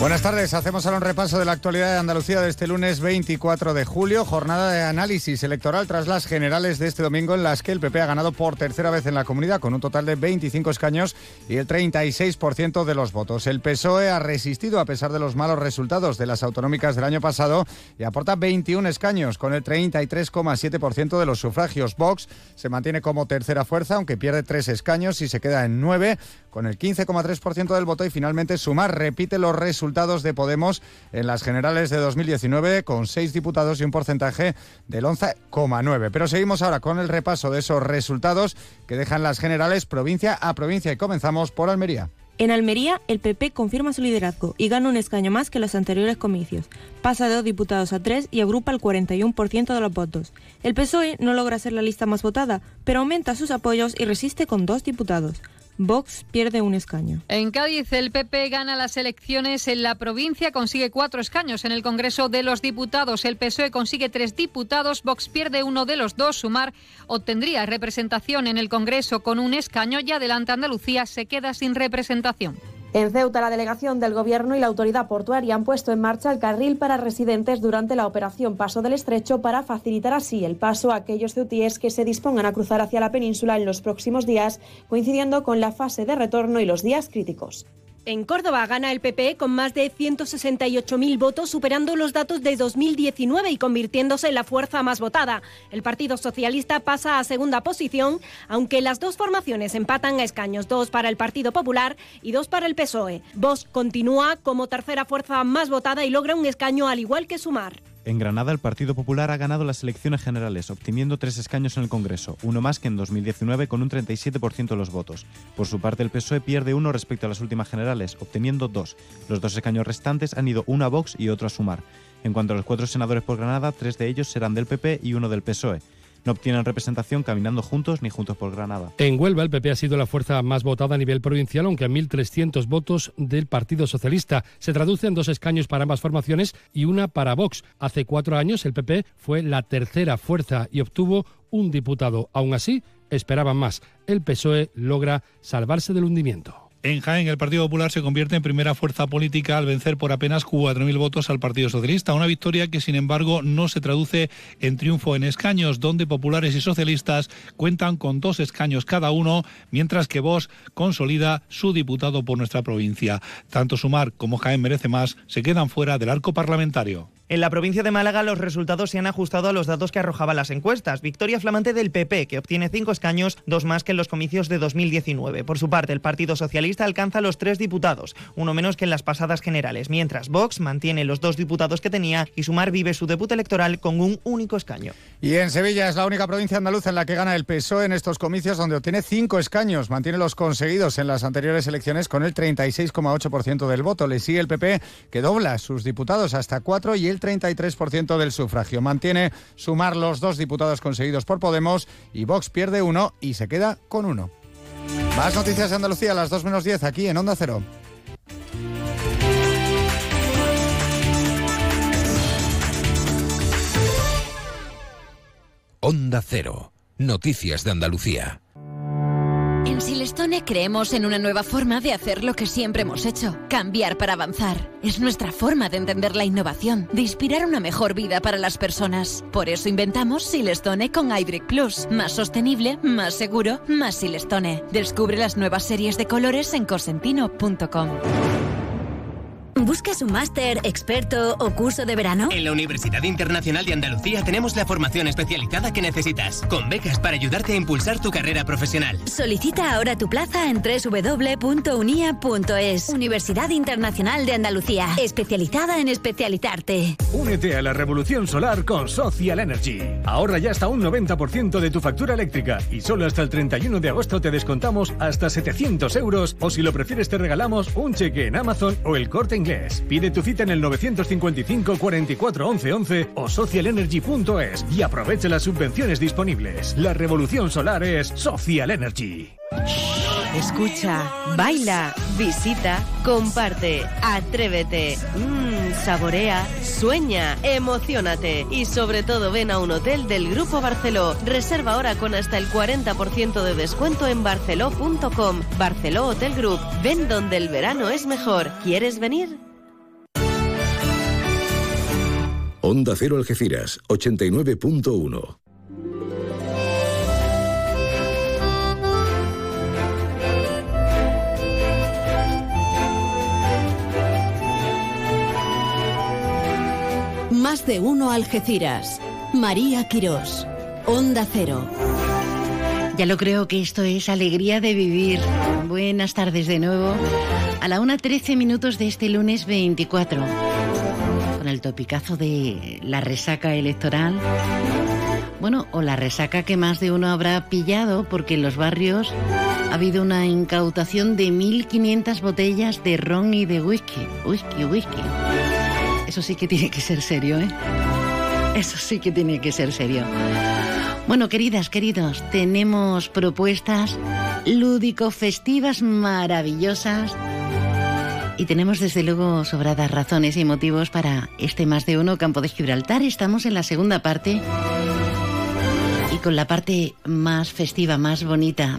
Buenas tardes, hacemos ahora un repaso de la actualidad de Andalucía de este lunes 24 de julio, jornada de análisis electoral tras las generales de este domingo en las que el PP ha ganado por tercera vez en la comunidad con un total de 25 escaños y el 36% de los votos. El PSOE ha resistido a pesar de los malos resultados de las autonómicas del año pasado y aporta 21 escaños con el 33,7% de los sufragios. Vox se mantiene como tercera fuerza aunque pierde tres escaños y se queda en 9 con el 15,3% del voto y finalmente Sumar repite los resultados de Podemos en las generales de 2019 con seis diputados y un porcentaje del 11,9. Pero seguimos ahora con el repaso de esos resultados que dejan las generales provincia a provincia y comenzamos por Almería. En Almería, el PP confirma su liderazgo y gana un escaño más que los anteriores comicios. Pasa de dos diputados a tres y agrupa el 41% de los votos. El PSOE no logra ser la lista más votada, pero aumenta sus apoyos y resiste con dos diputados. Vox pierde un escaño. En Cádiz, el PP gana las elecciones en la provincia, consigue cuatro escaños en el Congreso de los Diputados. El PSOE consigue tres diputados, Vox pierde uno de los dos. Sumar obtendría representación en el Congreso con un escaño y adelante Andalucía se queda sin representación. En Ceuta, la delegación del Gobierno y la autoridad portuaria han puesto en marcha el carril para residentes durante la operación Paso del Estrecho para facilitar así el paso a aquellos ceutíes que se dispongan a cruzar hacia la península en los próximos días, coincidiendo con la fase de retorno y los días críticos. En Córdoba gana el PP con más de 168.000 votos, superando los datos de 2019 y convirtiéndose en la fuerza más votada. El Partido Socialista pasa a segunda posición, aunque las dos formaciones empatan a escaños, dos para el Partido Popular y dos para el PSOE. Vox continúa como tercera fuerza más votada y logra un escaño al igual que Sumar. En Granada, el Partido Popular ha ganado las elecciones generales, obteniendo tres escaños en el Congreso, uno más que en 2019 con un 37% de los votos. Por su parte, el PSOE pierde uno respecto a las últimas generales, obteniendo dos. Los dos escaños restantes han ido uno a Vox y otro a Sumar. En cuanto a los cuatro senadores por Granada, tres de ellos serán del PP y uno del PSOE no obtienen representación caminando juntos ni juntos por Granada. En Huelva, el PP ha sido la fuerza más votada a nivel provincial, aunque a 1.300 votos del Partido Socialista. Se traduce en dos escaños para ambas formaciones y una para Vox. Hace cuatro años el PP fue la tercera fuerza y obtuvo un diputado. Aún así, esperaban más. El PSOE logra salvarse del hundimiento. En Jaén, el Partido Popular se convierte en primera fuerza política al vencer por apenas 4.000 votos al Partido Socialista. Una victoria que, sin embargo, no se traduce en triunfo en escaños, donde populares y socialistas cuentan con dos escaños cada uno, mientras que Vox consolida su diputado por nuestra provincia. Tanto Sumar como Jaén merece más se quedan fuera del arco parlamentario. En la provincia de Málaga los resultados se han ajustado a los datos que arrojaban las encuestas. Victoria flamante del PP, que obtiene cinco escaños, dos más que en los comicios de 2019. Por su parte, el Partido Socialista alcanza los tres diputados, uno menos que en las pasadas generales, mientras Vox mantiene los dos diputados que tenía y Sumar vive su debut electoral con un único escaño. Y en Sevilla es la única provincia andaluza en la que gana el PSOE en estos comicios, donde obtiene cinco escaños. Mantiene los conseguidos en las anteriores elecciones con el 36,8% del voto. Le sigue el PP, que dobla sus diputados hasta cuatro y el 33% del sufragio. Mantiene sumar los dos diputados conseguidos por Podemos y Vox pierde uno y se queda con uno. Más noticias de Andalucía a las 2 menos 10 aquí en Onda Cero. Onda Cero. Noticias de Andalucía. En Silestone creemos en una nueva forma de hacer lo que siempre hemos hecho, cambiar para avanzar. Es nuestra forma de entender la innovación, de inspirar una mejor vida para las personas. Por eso inventamos Silestone con Hybrid Plus, más sostenible, más seguro, más Silestone. Descubre las nuevas series de colores en cosentino.com. ¿Buscas un máster, experto o curso de verano? En la Universidad Internacional de Andalucía tenemos la formación especializada que necesitas, con becas para ayudarte a impulsar tu carrera profesional. Solicita ahora tu plaza en www.unia.es. Universidad Internacional de Andalucía, especializada en especializarte. Únete a la revolución solar con Social Energy. Ahorra ya hasta un 90% de tu factura eléctrica y solo hasta el 31 de agosto te descontamos hasta 700 euros o si lo prefieres te regalamos un cheque en Amazon o el corte inglés. Pide tu cita en el 955 44 11 11 o socialenergy.es y aprovecha las subvenciones disponibles. La revolución solar es Social Energy. Escucha, baila, visita, comparte, atrévete, mmm, saborea, sueña, emocionate y sobre todo ven a un hotel del Grupo Barceló. Reserva ahora con hasta el 40% de descuento en barceló.com. Barceló Hotel Group. Ven donde el verano es mejor. ¿Quieres venir? Onda Cero Algeciras, 89.1. Más de uno Algeciras. María Quirós. Onda Cero. Ya lo creo que esto es alegría de vivir. Buenas tardes de nuevo. A la 1.13 minutos de este lunes 24. Con el topicazo de la resaca electoral. Bueno, o la resaca que más de uno habrá pillado porque en los barrios ha habido una incautación de 1.500 botellas de ron y de whisky. Whisky, whisky. Eso sí que tiene que ser serio, ¿eh? Eso sí que tiene que ser serio. Bueno, queridas, queridos, tenemos propuestas lúdico-festivas maravillosas y tenemos desde luego sobradas razones y motivos para este más de uno campo de Gibraltar. Estamos en la segunda parte y con la parte más festiva, más bonita.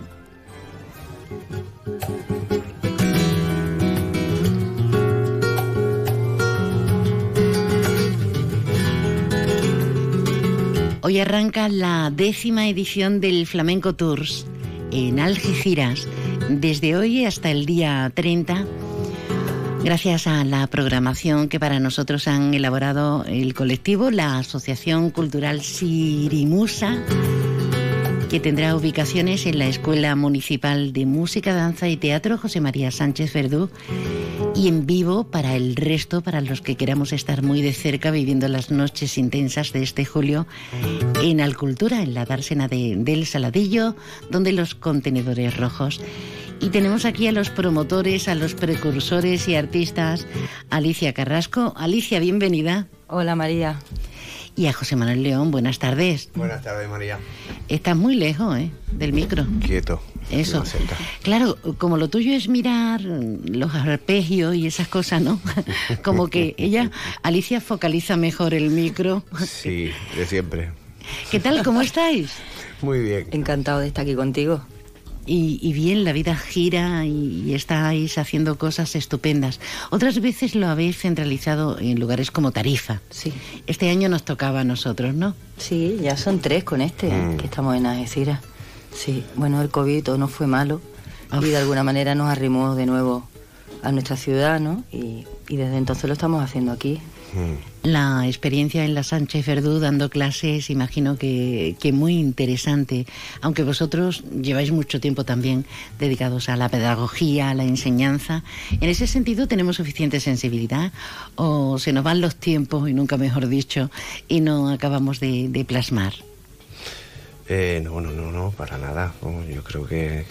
Hoy arranca la décima edición del Flamenco Tours en Algeciras, desde hoy hasta el día 30, gracias a la programación que para nosotros han elaborado el colectivo, la Asociación Cultural Sirimusa, que tendrá ubicaciones en la Escuela Municipal de Música, Danza y Teatro José María Sánchez Verdú y en vivo para el resto, para los que queramos estar muy de cerca viviendo las noches intensas de este julio en Alcultura, en la dársena de, del Saladillo, donde los contenedores rojos. Y tenemos aquí a los promotores, a los precursores y artistas, Alicia Carrasco. Alicia, bienvenida. Hola María. Y a José Manuel León, buenas tardes. Buenas tardes, María. Estás muy lejos, ¿eh? Del micro. Quieto. Eso. Claro, como lo tuyo es mirar los arpegios y esas cosas, ¿no? [laughs] como que ella, Alicia, focaliza mejor el micro. Sí, de siempre. ¿Qué tal? ¿Cómo estáis? Muy bien. Encantado de estar aquí contigo. Y, bien, la vida gira y, estáis haciendo cosas estupendas. Otras veces lo habéis centralizado en lugares como Tarifa. Sí. Este año nos tocaba a nosotros, ¿no? Sí, ya son tres con este, Mm. que estamos en Algeciras. Sí, bueno, el COVID no fue malo y de alguna manera nos arrimó de nuevo a nuestra ciudad, ¿no? Y, y desde entonces lo estamos haciendo aquí. La experiencia en la Sánchez Verdú dando clases, imagino que, muy interesante, aunque vosotros lleváis mucho tiempo también dedicados a la pedagogía, a la enseñanza. ¿En ese sentido tenemos suficiente sensibilidad o se nos van los tiempos, y nunca mejor dicho, y no acabamos de plasmar? Eh, no, no, no, no, para nada. Yo creo que,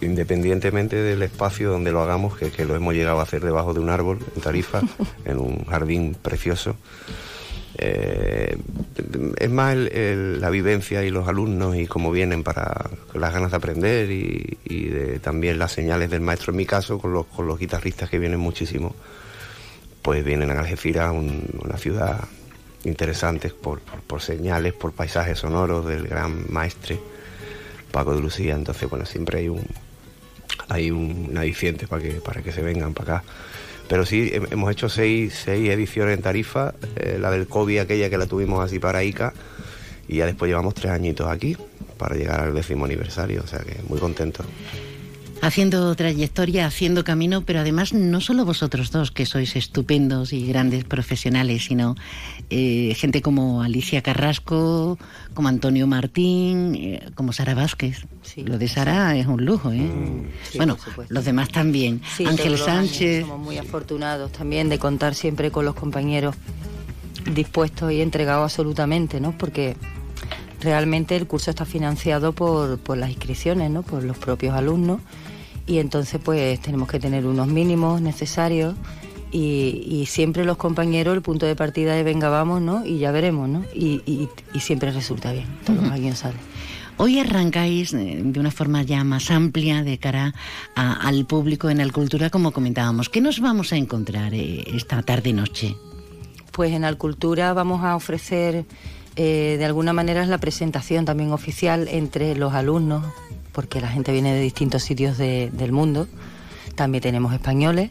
independientemente del espacio donde lo hagamos, que, que lo hemos llegado a hacer debajo de un árbol, en Tarifa, [laughs] en un jardín precioso, eh, es más el- el- la vivencia y los alumnos y cómo vienen para las ganas de aprender y, y de- también las señales del maestro, en mi caso, con los, con los guitarristas que vienen muchísimo, pues vienen a Algeciras, un- una ciudad interesante por, por- señales, por paisajes sonoros del gran maestre Paco de Lucía. Entonces, bueno, siempre hay un hay un, aliciente para que, para que se vengan para acá. Pero sí, hem- hemos hecho seis, seis ediciones en Tarifa, eh, la del COVID, aquella que la tuvimos así para Ica, y ya después llevamos tres añitos aquí para llegar al décimo aniversario, o sea que muy contento. Haciendo trayectoria, haciendo camino, pero además no solo vosotros dos, que sois estupendos y grandes profesionales, sino eh, gente como Alicia Carrasco, como Antonio Martín, eh, como Sara Vázquez. Lo de Sara es un lujo, ¿eh? Sí, bueno, los demás también. Sí, Ángel Sánchez. Somos muy afortunados también de contar siempre con los compañeros dispuestos y entregados absolutamente, ¿no? Porque realmente el curso está financiado por, por las inscripciones, ¿no? Por los propios alumnos y entonces pues tenemos que tener unos mínimos necesarios y, y siempre los compañeros el punto de partida de venga vamos, ¿no? Y ya veremos, ¿no? Y, y- y siempre resulta bien, todos los años sale. Hoy arrancáis eh, de una forma ya más amplia de cara a- al público en Alcultura, como comentábamos. ¿Qué nos vamos a encontrar eh, esta tarde-noche? Pues en Alcultura vamos a ofrecer eh, de alguna manera la presentación también oficial entre los alumnos, porque la gente viene de distintos sitios de- del mundo. También tenemos españoles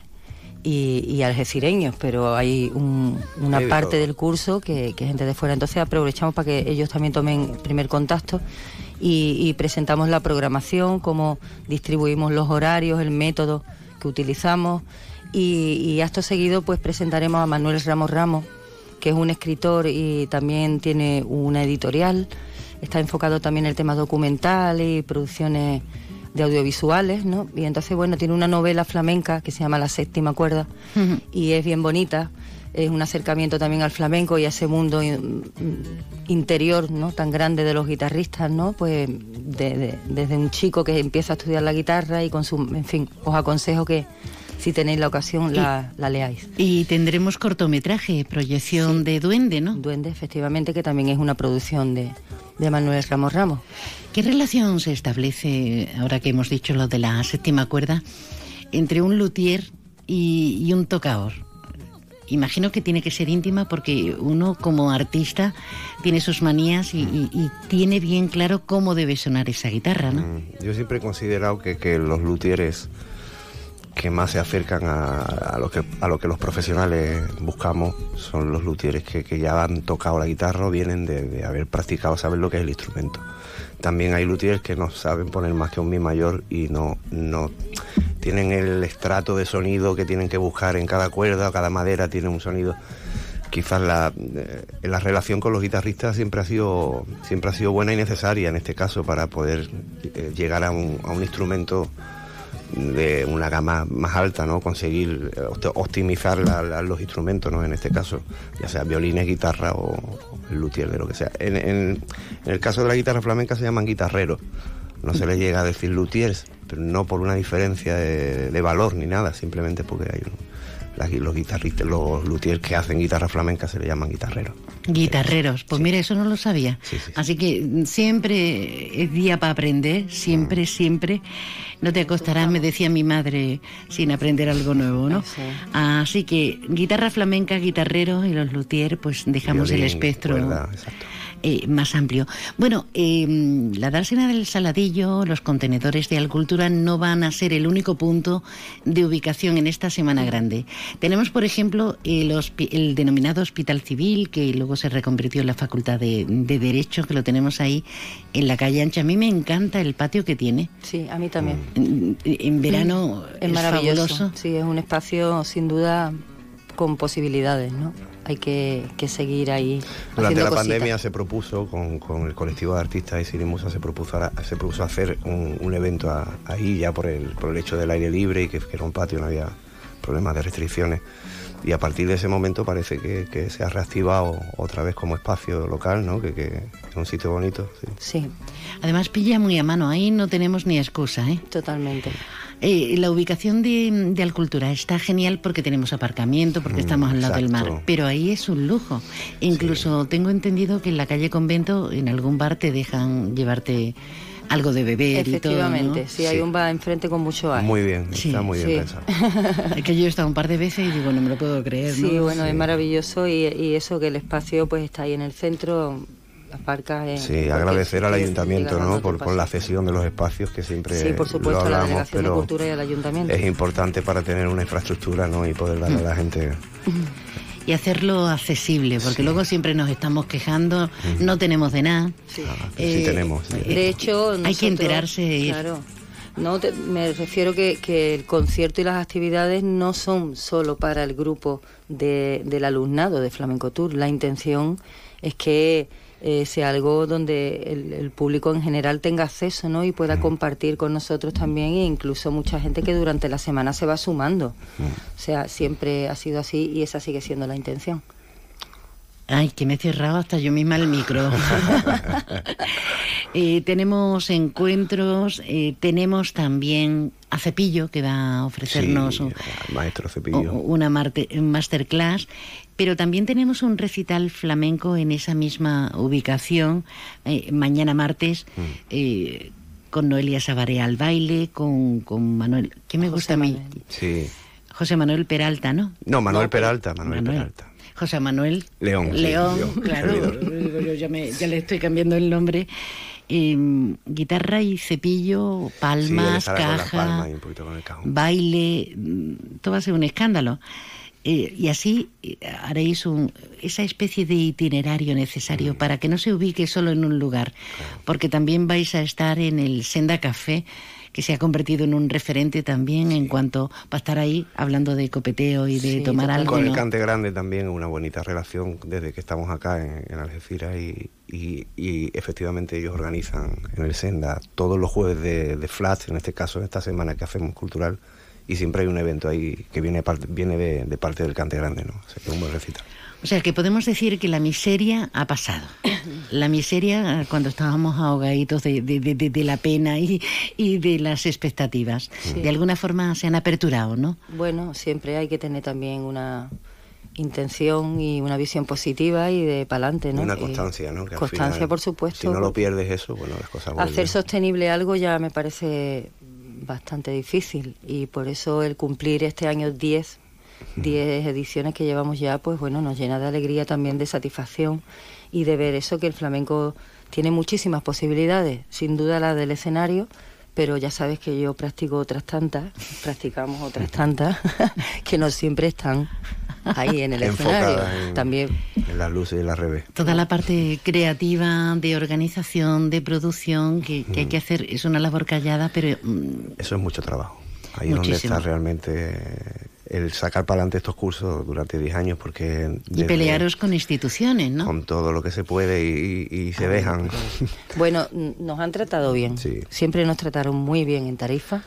y, y algecireños, pero hay un- una parte todo. del curso que, que es gente de fuera. Entonces aprovechamos para que ellos también tomen primer contacto y, y presentamos la programación, cómo distribuimos los horarios, el método que utilizamos y, y acto seguido pues presentaremos a Manuel Ramos Ramos, que es un escritor y también tiene una editorial. Está enfocado también en el tema documental y producciones de audiovisuales, ¿no? Y entonces, bueno, tiene una novela flamenca que se llama La séptima cuerda y es bien bonita. Es un acercamiento también al flamenco y a ese mundo in- interior, ¿no? Tan grande de los guitarristas, ¿no? Pues de- de- desde un chico que empieza a estudiar la guitarra y con su, en fin, os aconsejo que si tenéis la ocasión la, la leáis. Y tendremos cortometraje, proyección de Duende, ¿no? Duende, efectivamente, que también es una producción de, de Manuel Ramos Ramos. ¿Qué relación se establece, ahora que hemos dicho lo de la séptima cuerda, entre un luthier y, y un tocador? Imagino que tiene que ser íntima porque uno como artista tiene sus manías y, y- y tiene bien claro cómo debe sonar esa guitarra, ¿no? Mm, Yo siempre he considerado que, que los luthieres que más se acercan a, lo que, a lo que los profesionales buscamos son los luthieres que, ya han tocado la guitarra o vienen de, de haber practicado, saber lo que es el instrumento. También hay luthieres que no saben poner más que un mi mayor y no, no tienen el estrato de sonido que tienen que buscar en cada cuerda cada madera tiene un sonido quizás la, eh, la relación con los guitarristas siempre ha sido siempre ha sido buena y necesaria en este caso para poder eh, llegar a un, a un instrumento de una gama más alta, ¿no? Conseguir eh, opt- optimizar los instrumentos, ¿no? En este caso, ya sea violines, guitarra o luthier, de lo que sea. En, el caso de la guitarra flamenca se llaman guitarreros. No se le llega a decir luthiers, pero no por una diferencia de, valor ni nada, simplemente porque los guitarristas, los luthiers que hacen guitarra flamenca se le llaman guitarreros. Guitarreros, pues mira, eso no lo sabía. Así que mm, siempre es día para aprender, siempre, siempre. No te acostarás, me decía mi madre, sin aprender algo nuevo, ¿no? Así que guitarra flamenca, guitarreros y los luthier, pues dejamos el espectro. cuerda, eh, más amplio. Bueno, eh, la dársena del Saladillo, los contenedores de Alcultura no van a ser el único punto de ubicación en esta Semana Grande. Tenemos, por ejemplo, el, el denominado Hospital Civil, que luego se reconvirtió en la Facultad de, de Derecho, que lo tenemos ahí en la calle Ancha. A mí me encanta el patio que tiene. Sí, a mí también. En, en verano es, es, maravilloso. fabuloso. Sí, es un espacio sin duda con posibilidades, ¿no? Hay que, que seguir ahí. Durante la cositas. pandemia se propuso, con, con el colectivo de artistas de Cinemusa, se propuso, a- se propuso hacer un, un evento a- ahí ya por el, por el hecho del aire libre y que, que era un patio, no había problemas de restricciones. Y a partir de ese momento parece que, que se ha reactivado otra vez como espacio local, ¿no? que, que es un sitio bonito. sí. Sí. Además pilla muy a mano, ahí no tenemos ni excusa, ¿eh? Totalmente. Eh, la ubicación de, de Alcultura está genial porque tenemos aparcamiento, porque estamos al lado del mar, pero ahí es un lujo. Incluso tengo entendido que en la calle Convento, en algún bar te dejan llevarte algo de beber y todo. ¿no? Efectivamente, sí, hay un bar enfrente con mucho aire. Muy bien, Sí, está muy bien sí. pensado. [laughs] Es que yo he estado un par de veces y digo, no me lo puedo creer, ¿no? Sí, bueno, es maravilloso y, y eso que el espacio pues está ahí en el centro, las barcas. en Sí, agradecer al ayuntamiento ¿no? por, por la cesión de los espacios que siempre Sí, por supuesto, lo a la Delegación de Cultura y al Ayuntamiento. es importante para tener una infraestructura ¿no? y poder darle a la gente [laughs] Y hacerlo accesible, porque luego siempre nos estamos quejando, no tenemos de nada. sí Eh, tenemos. sí. De hecho, hay que enterarse de ir. Claro. No, te- me refiero que, que el concierto y las actividades no son solo para el grupo de, del alumnado de Flamenco Tour. La intención es que eh, sea algo donde el, el público en general tenga acceso ¿no? y pueda compartir con nosotros también e incluso mucha gente que durante la semana se va sumando. O sea, siempre ha sido así y esa sigue siendo la intención. Ay, que me he cerrado hasta yo misma el micro. [laughs] Eh, tenemos encuentros, eh, tenemos también a Cepillo, que va a ofrecernos Sí, un- maestro Cepillo. una masterclass, pero también tenemos un recital flamenco en esa misma ubicación, eh, mañana martes, Mm. eh, con Noelia Sabaré al baile, con, con Manuel, ¿qué me gusta a mí? Sí. José Manuel Peralta, ¿no? No, Manuel No, Peralta, Manuel, Peralta. José Manuel León. sí, León, claro, yo ya, me- ya le estoy cambiando el nombre. Eh, guitarra y cepillo, Sí, palmas, las caja, palmas y un poquito con el cajón. baile, mm, todo va a ser un escándalo. Eh, y así eh, haréis un, esa especie de itinerario necesario Mm. para que no se ubique solo en un lugar, porque también vais a estar en el Senda Café, que se ha convertido en un referente también en cuanto va a estar ahí hablando de copeteo y de tomar algo. Con el. Cante Grande también una bonita relación desde que estamos acá en, en Algeciras y, y- y efectivamente ellos organizan en el Senda todos los jueves de, de Flash, en este caso en esta semana que hacemos cultural y siempre hay un evento ahí que viene, parte- viene de, de parte del Cante Grande, ¿no? O sea, que es un buen recital. O sea que podemos decir que la miseria ha pasado. La miseria eh, cuando estábamos ahogaditos de, de- de- de- de la pena y, y de las expectativas. Sí. De alguna forma se han aperturado, ¿no? Bueno, siempre hay que tener también una intención y una visión positiva y de pa'lante, ¿no? Y una constancia, ¿no? Que constancia, final, por supuesto. Si no lo pierdes eso, bueno, las cosas vuelven. Hacer sostenible algo ya me parece bastante difícil. Y por eso el cumplir este año 10, 10 ediciones que llevamos ya, pues bueno, nos llena de alegría también, de satisfacción y de ver eso que el flamenco tiene muchísimas posibilidades, sin duda la del escenario, pero ya sabes que yo practico otras tantas, practicamos otras tantas [laughs] que no siempre están ahí en el escenario. En, También en las luces y las revés. Toda la parte creativa, de organización, de producción que, que hay que hacer es una labor callada, pero mm, Eso es mucho trabajo. Ahí es donde está realmente el sacar para adelante estos cursos durante 10 años porque... Y pelearos con instituciones, ¿no? Con todo lo que se puede y, se dejan. Bueno, nos han tratado bien. Siempre nos trataron muy bien en Tarifa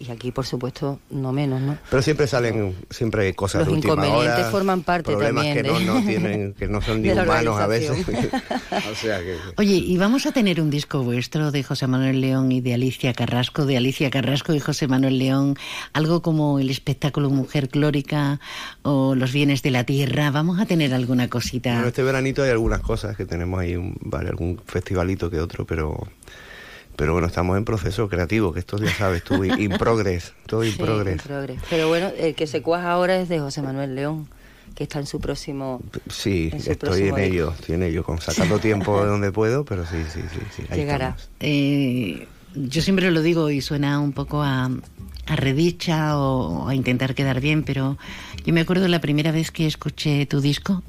y aquí por supuesto no menos no pero siempre salen siempre cosas los de inconvenientes forman parte problemas también que no, tienen que no son [laughs] ni humanos a veces. [laughs] o sea que... oye y vamos a tener un disco vuestro de José Manuel León y de Alicia Carrasco de Alicia Carrasco y José Manuel León algo como el espectáculo Mujer Clórica o los bienes de la tierra. Vamos a tener alguna cosita bueno, este veranito hay algunas cosas que tenemos ahí un, vale algún festivalito que otro pero pero bueno, estamos en proceso creativo, que esto ya sabes tú, in progress, todo in, progress. Pero bueno, el que se cuaja ahora es de José Manuel León que está en su próximo sí estoy en ello estoy en ello con sacando [laughs] tiempo de donde puedo pero sí sí sí, sí llegará. eh, yo siempre lo digo y suena un poco a, a redicha o a intentar quedar bien pero yo me acuerdo la primera vez que escuché tu disco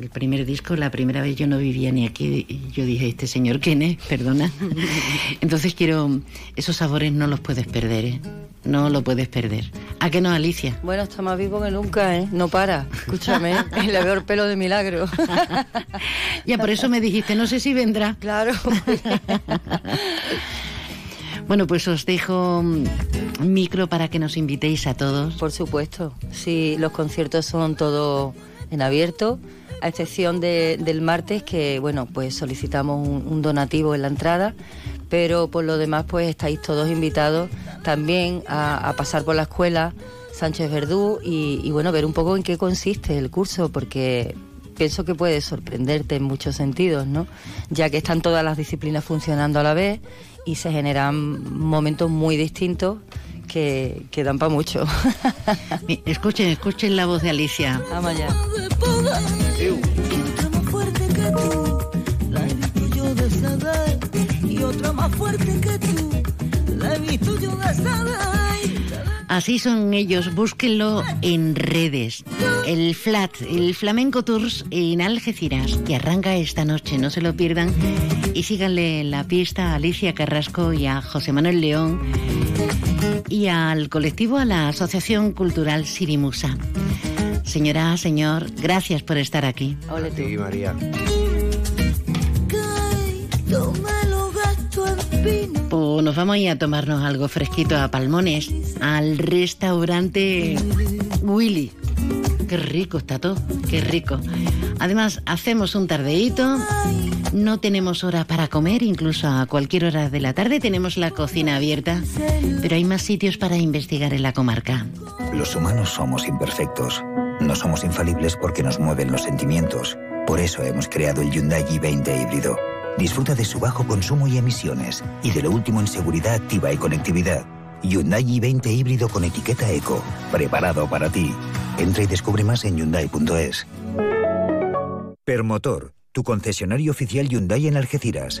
el primer disco, la primera vez yo no vivía ni aquí. Y yo dije, ¿este señor quién es? Perdona. [laughs] Entonces quiero. Esos sabores no los puedes perder, ¿eh? No lo puedes perder. ¿A qué no, Alicia? Bueno, está más vivo que nunca, ¿eh? No para. Escúchame, [laughs] le veo el pelo de milagro. [laughs] ya por eso me dijiste, no sé si vendrá. Claro. Bueno, pues os dejo micro para que nos invitéis a todos. Por supuesto. Sí, los conciertos son todos en abierto a excepción del martes que bueno pues solicitamos un, donativo en la entrada pero por lo demás pues estáis todos invitados también a, pasar por la escuela Sánchez Verdú y, bueno ver un poco en qué consiste el curso porque pienso que puede sorprenderte en muchos sentidos no ya que están todas las disciplinas funcionando a la vez y se generan momentos muy distintos que, que dan para mucho. escuchen, escuchen la voz de Alicia. Vamos allá. Así son ellos, búsquenlo en redes. El Flat, el Flamenco Tours en Algeciras, que arranca esta noche, no se lo pierdan. Y síganle la pista a Alicia Carrasco y a José Manuel León y al colectivo, a la Asociación Cultural Sirimusa. Señora, señor, gracias por estar aquí. Hola, Sí, María. Pues nos vamos a ir a tomarnos algo fresquito a Palmones, al restaurante Willy. Qué rico está todo, qué rico. Además, hacemos un tardeíto no tenemos hora para comer, incluso a cualquier hora de la tarde tenemos la cocina abierta, pero hay más sitios para investigar en la comarca. Los humanos somos imperfectos. No somos infalibles porque nos mueven los sentimientos. Por eso hemos creado el Hyundai i20 híbrido. Disfruta de su bajo consumo y emisiones y de lo último en seguridad activa y conectividad. Hyundai i20 híbrido con etiqueta eco, preparado para ti. Entra y descubre más en hyundai.es. Permotor tu concesionario oficial Hyundai en Algeciras.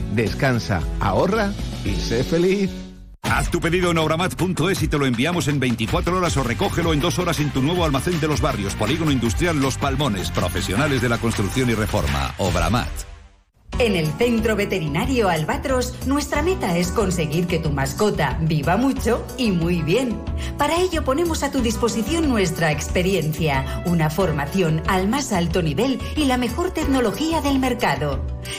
Descansa, ahorra y sé feliz. Haz tu pedido en obramat.es y te lo enviamos en 24 horas o recógelo en dos horas en tu nuevo almacén de los barrios, Polígono Industrial Los Palmones, profesionales de la construcción y reforma. Obramat. En el Centro Veterinario Albatros, nuestra meta es conseguir que tu mascota viva mucho y muy bien. Para ello ponemos a tu disposición nuestra experiencia, una formación al más alto nivel y la mejor tecnología del mercado.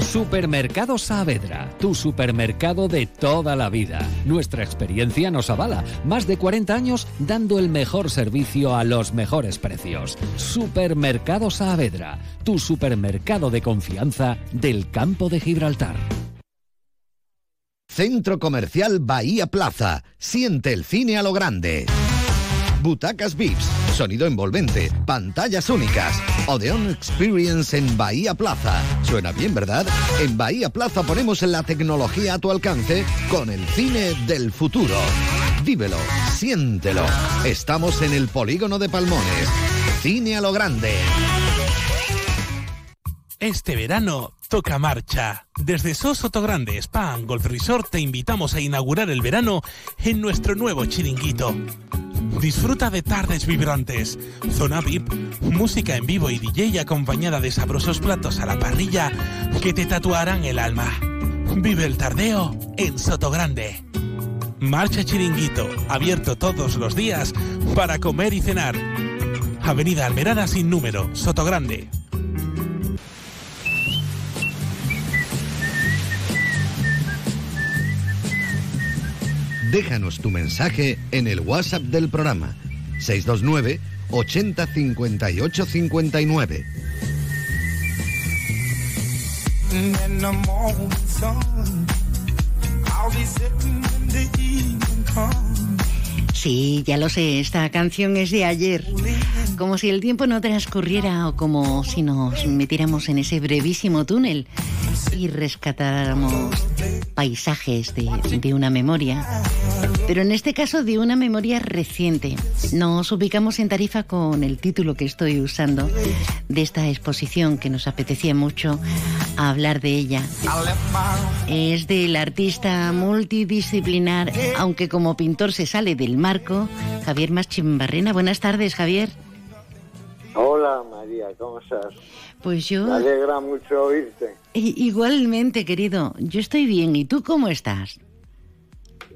Supermercado Saavedra, tu supermercado de toda la vida. Nuestra experiencia nos avala. Más de 40 años dando el mejor servicio a los mejores precios. Supermercado Saavedra, tu supermercado de confianza del campo de Gibraltar. Centro Comercial Bahía Plaza. Siente el cine a lo grande. Butacas VIPs, sonido envolvente, pantallas únicas. Odeon Experience en Bahía Plaza. Suena bien, ¿verdad? En Bahía Plaza ponemos la tecnología a tu alcance con el cine del futuro. Vívelo, siéntelo. Estamos en el polígono de Palmones. Cine a lo grande. Este verano toca marcha. Desde Sosoto Grande Spa and Golf Resort te invitamos a inaugurar el verano en nuestro nuevo chiringuito. Disfruta de tardes vibrantes, zona VIP, música en vivo y DJ acompañada de sabrosos platos a la parrilla que te tatuarán el alma. Vive el tardeo en Soto Grande. Marcha Chiringuito, abierto todos los días para comer y cenar. Avenida Almerada sin número, Soto Déjanos tu mensaje en el WhatsApp del programa. 629 80 58 59. Sí, ya lo sé, esta canción es de ayer. Como si el tiempo no transcurriera o como si nos metiéramos en ese brevísimo túnel y rescatáramos paisajes de, una memoria, pero en este caso de una memoria reciente. Nos ubicamos en Tarifa con el título que estoy usando de esta exposición que nos apetecía mucho hablar de ella. Es del artista multidisciplinar, aunque como pintor se sale del marco, Javier Maschimbarrena. Buenas tardes, Javier. Hola María, ¿cómo estás? Pues yo... Me alegra mucho oírte. Igualmente, querido. Yo estoy bien. ¿Y tú cómo estás?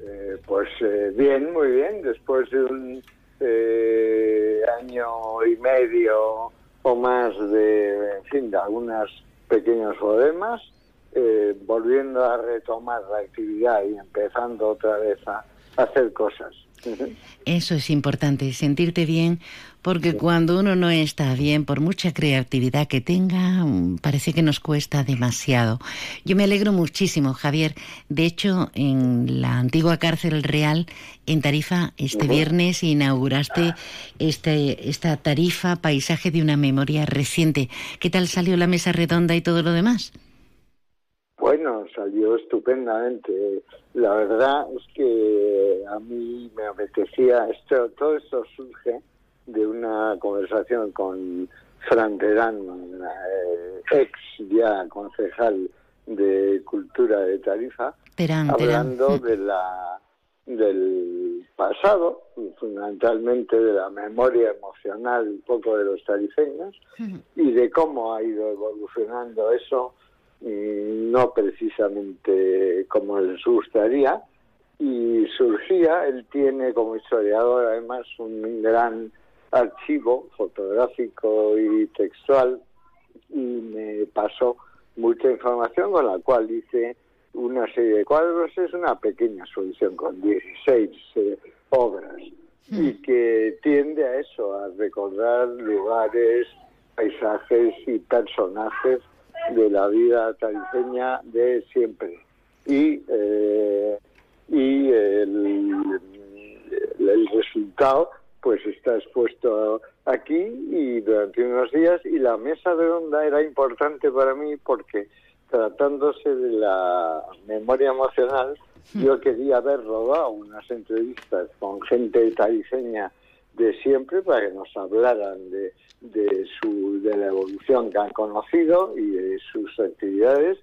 Eh, pues eh, bien, muy bien. Después de un eh, año y medio o más de, en fin, de algunos pequeños problemas, volviendo a retomar la actividad y empezando otra vez a hacer cosas. Eso es importante, sentirte bien, porque cuando uno no está bien, por mucha creatividad que tenga, mm, parece que nos cuesta demasiado. Yo me alegro muchísimo, Javier. De hecho, en la antigua cárcel real, en Tarifa, este viernes inauguraste este, esta tarifa, paisaje de una memoria reciente. ¿Qué tal salió la mesa redonda y todo lo demás? Bueno, salió estupendamente. La verdad es que a mí me apetecía, esto, todo esto surge de una conversación con Fran Terán, eh, ex ya concejal de Cultura de Tarifa, hablando de la del pasado, fundamentalmente de la memoria emocional un poco de los tarifeños y de cómo ha ido evolucionando eso no precisamente como les gustaría, y surgía, él tiene como historiador además un gran archivo fotográfico y textual y me pasó mucha información con la cual hice una serie de cuadros, es una pequeña solución con 16 eh, obras y que tiende a eso, a recordar lugares, paisajes y personajes de la vida tariseña de siempre. Y, eh, y el, el, resultado pues está expuesto aquí y durante unos días y la mesa redonda era importante para mí porque tratándose de la memoria emocional yo quería haber rodado unas entrevistas con gente tariseña de siempre para que nos hablaran de, de, su, de la evolución que han conocido y de sus actividades.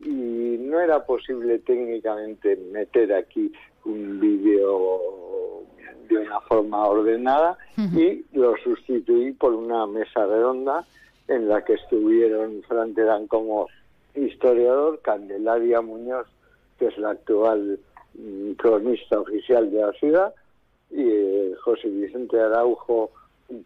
Y no era posible técnicamente meter aquí un vídeo de una forma ordenada y lo sustituí por una mesa redonda en la que estuvieron Fran Terán como historiador, Candelaria Muñoz, que es la actual mm, cronista oficial de la ciudad, y eh, José Vicente Araujo,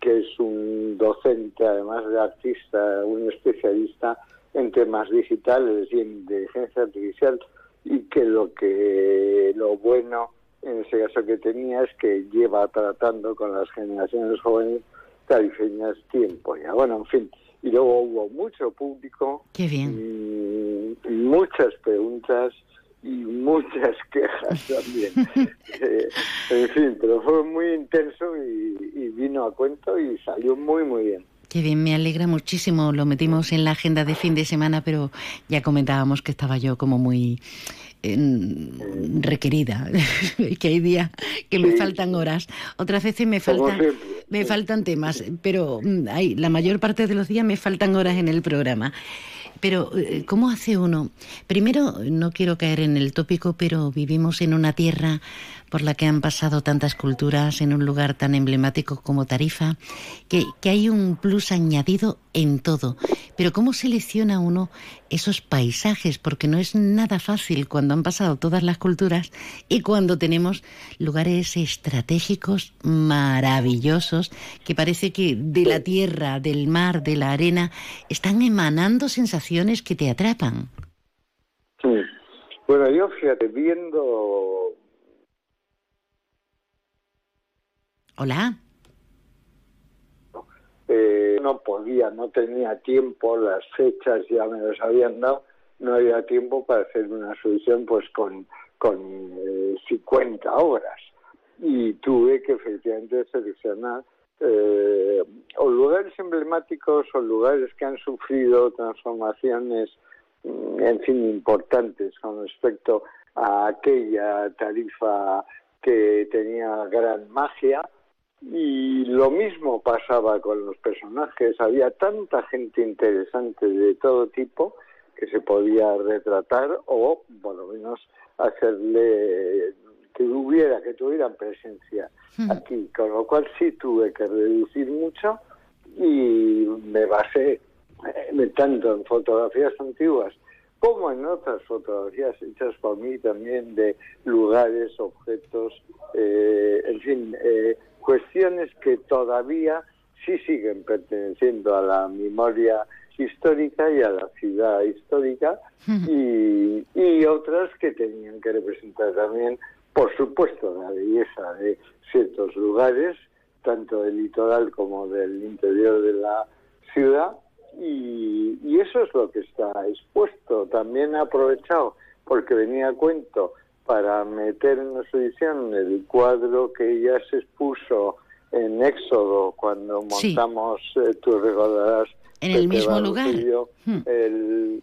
que es un docente, además de artista, un especialista en temas digitales y en inteligencia artificial, y que lo que lo bueno en ese caso que tenía es que lleva tratando con las generaciones jóvenes tarifeñas tiempo ya. Bueno, en fin, y luego hubo mucho público. Qué bien. Y muchas preguntas y muchas [laughs] quejas también. Eh, en fin, pero fue muy intenso y, y vino a cuento y salió muy, muy bien. Qué bien, me alegra muchísimo. Lo metimos en la agenda de fin de semana, pero ya comentábamos que estaba yo como muy requerida, [laughs] que hay días que me faltan horas, otras veces me faltan, me faltan temas, pero mm, hay, la mayor parte de los días me faltan horas en el programa. Pero, eh, ¿cómo hace uno? Primero, no quiero caer en el tópico, pero vivimos en una tierra por la que han pasado tantas culturas en un lugar tan emblemático como Tarifa, que, hay un plus añadido en todo. Pero ¿cómo selecciona uno esos paisajes? Porque no es nada fácil cuando han pasado todas las culturas y cuando tenemos lugares estratégicos maravillosos que parece que de la tierra, del mar, de la arena, están emanando sensaciones que te atrapan. Sí. Bueno, yo fíjate, viendo Hola. Eh, no podía, no tenía tiempo, las fechas ya me las habían dado, no había tiempo para hacer una solución pues con, con 50 eh, horas. Y tuve que efectivamente seleccionar eh, o lugares emblemáticos o lugares que han sufrido transformaciones, mm, en fin, importantes con respecto a aquella tarifa que tenía gran magia y lo mismo pasaba con los personajes, había tanta gente interesante de todo tipo que se podía retratar o por lo menos hacerle que hubiera, que tuvieran presencia aquí, con lo cual sí tuve que reducir mucho y me basé eh, tanto en fotografías antiguas como en otras fotografías hechas por mí también de lugares, objetos, eh, en fin, eh, cuestiones que todavía sí siguen perteneciendo a la memoria histórica y a la ciudad histórica y, y otras que tenían que representar también, por supuesto, la belleza de ciertos lugares, tanto del litoral como del interior de la ciudad, y, y, eso es lo que está expuesto. También he aprovechado, porque venía a cuento, para meter en nuestra edición el cuadro que ya se expuso en Éxodo cuando montamos, eh, tú recordarás. ¿En el mismo lugar? Hmm. el,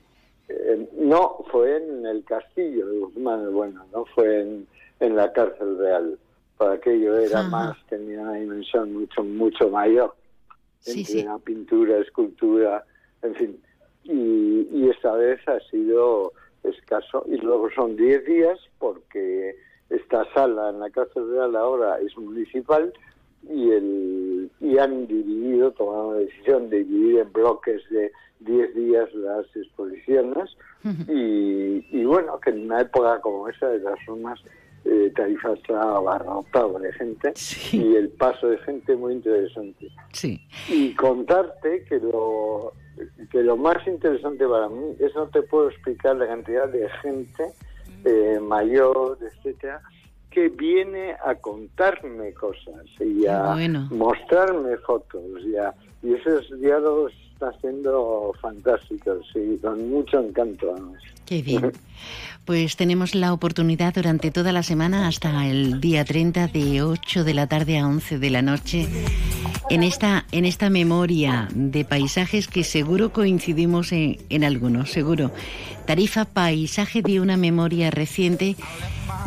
no, fue en el castillo de Guzmán, bueno, no fue en, en la cárcel real. Para aquello era más, tenía una dimensión mucho, mucho mayor. Sí, entre la pintura, escultura, en fin. Y, y esta vez ha sido escaso. Y luego son 10 días porque esta sala en la Casa Real ahora es municipal y, el, y han dividido, tomado la decisión de dividir en bloques de 10 días las exposiciones y, y, bueno, que en una época como esa de las formas eh, Tarifa abarrotado de gente y el paso de gente muy interesante. Sí. Y contarte que lo que lo más interesante para mí es no te puedo explicar la cantidad de gente eh, mayor, etcétera, que viene a contarme cosas y a mostrarme fotos y, y esos diálogos están siendo fantásticos y con mucho encanto. Qué bien. [laughs] Pues tenemos la oportunidad durante toda la semana hasta el día 30 de 8 de la tarde a 11 de la noche en esta, en esta memoria de paisajes que seguro coincidimos en, en algunos, seguro. Tarifa Paisaje de una memoria reciente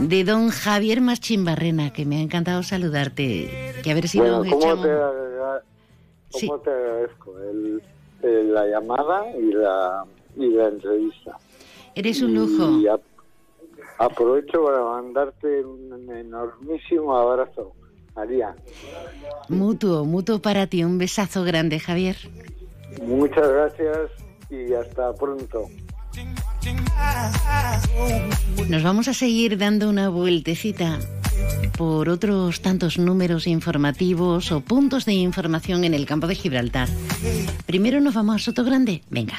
de don Javier Machimbarrena, que me ha encantado saludarte. Que a ver si nos echamos... Te, ¿cómo te agradezco la llamada y la, y la entrevista? Eres un lujo. Y aprovecho para mandarte un enormísimo abrazo María. Mutuo, mutuo para ti. Un besazo grande, Javier. Muchas gracias y hasta pronto. Nos vamos a seguir dando una vueltecita por otros tantos números informativos o puntos de información en el campo de Gibraltar. Primero nos vamos a Soto Grande. Venga.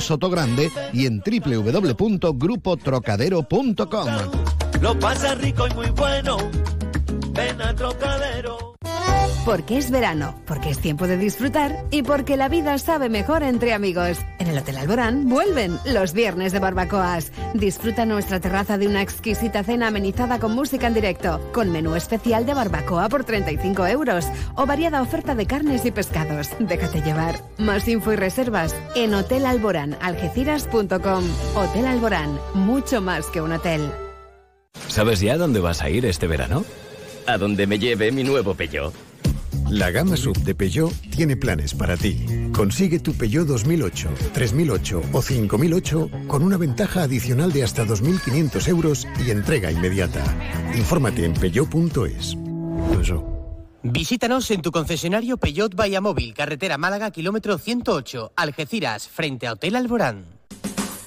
Sotogrande y en www.grupotrocadero.com. Lo pasa rico y muy bueno. Ven a Trocadero. Porque es verano, porque es tiempo de disfrutar y porque la vida sabe mejor entre amigos. En el Hotel Alborán vuelven los viernes de barbacoas. Disfruta nuestra terraza de una exquisita cena amenizada con música en directo, con menú especial de barbacoa por 35 euros o variada oferta de carnes y pescados. Déjate llevar. Más info y reservas en hotelalboranalgeciras.com. Hotel Alborán, mucho más que un hotel. ¿Sabes ya dónde vas a ir este verano? A donde me lleve mi nuevo Peugeot. La gama sub de Peugeot tiene planes para ti. Consigue tu Peugeot 2008, 3008 o 5008 con una ventaja adicional de hasta 2.500 euros y entrega inmediata. Infórmate en peugeot.es. Visítanos en tu concesionario Peugeot Móvil, carretera Málaga, kilómetro 108, Algeciras, frente a Hotel Alborán.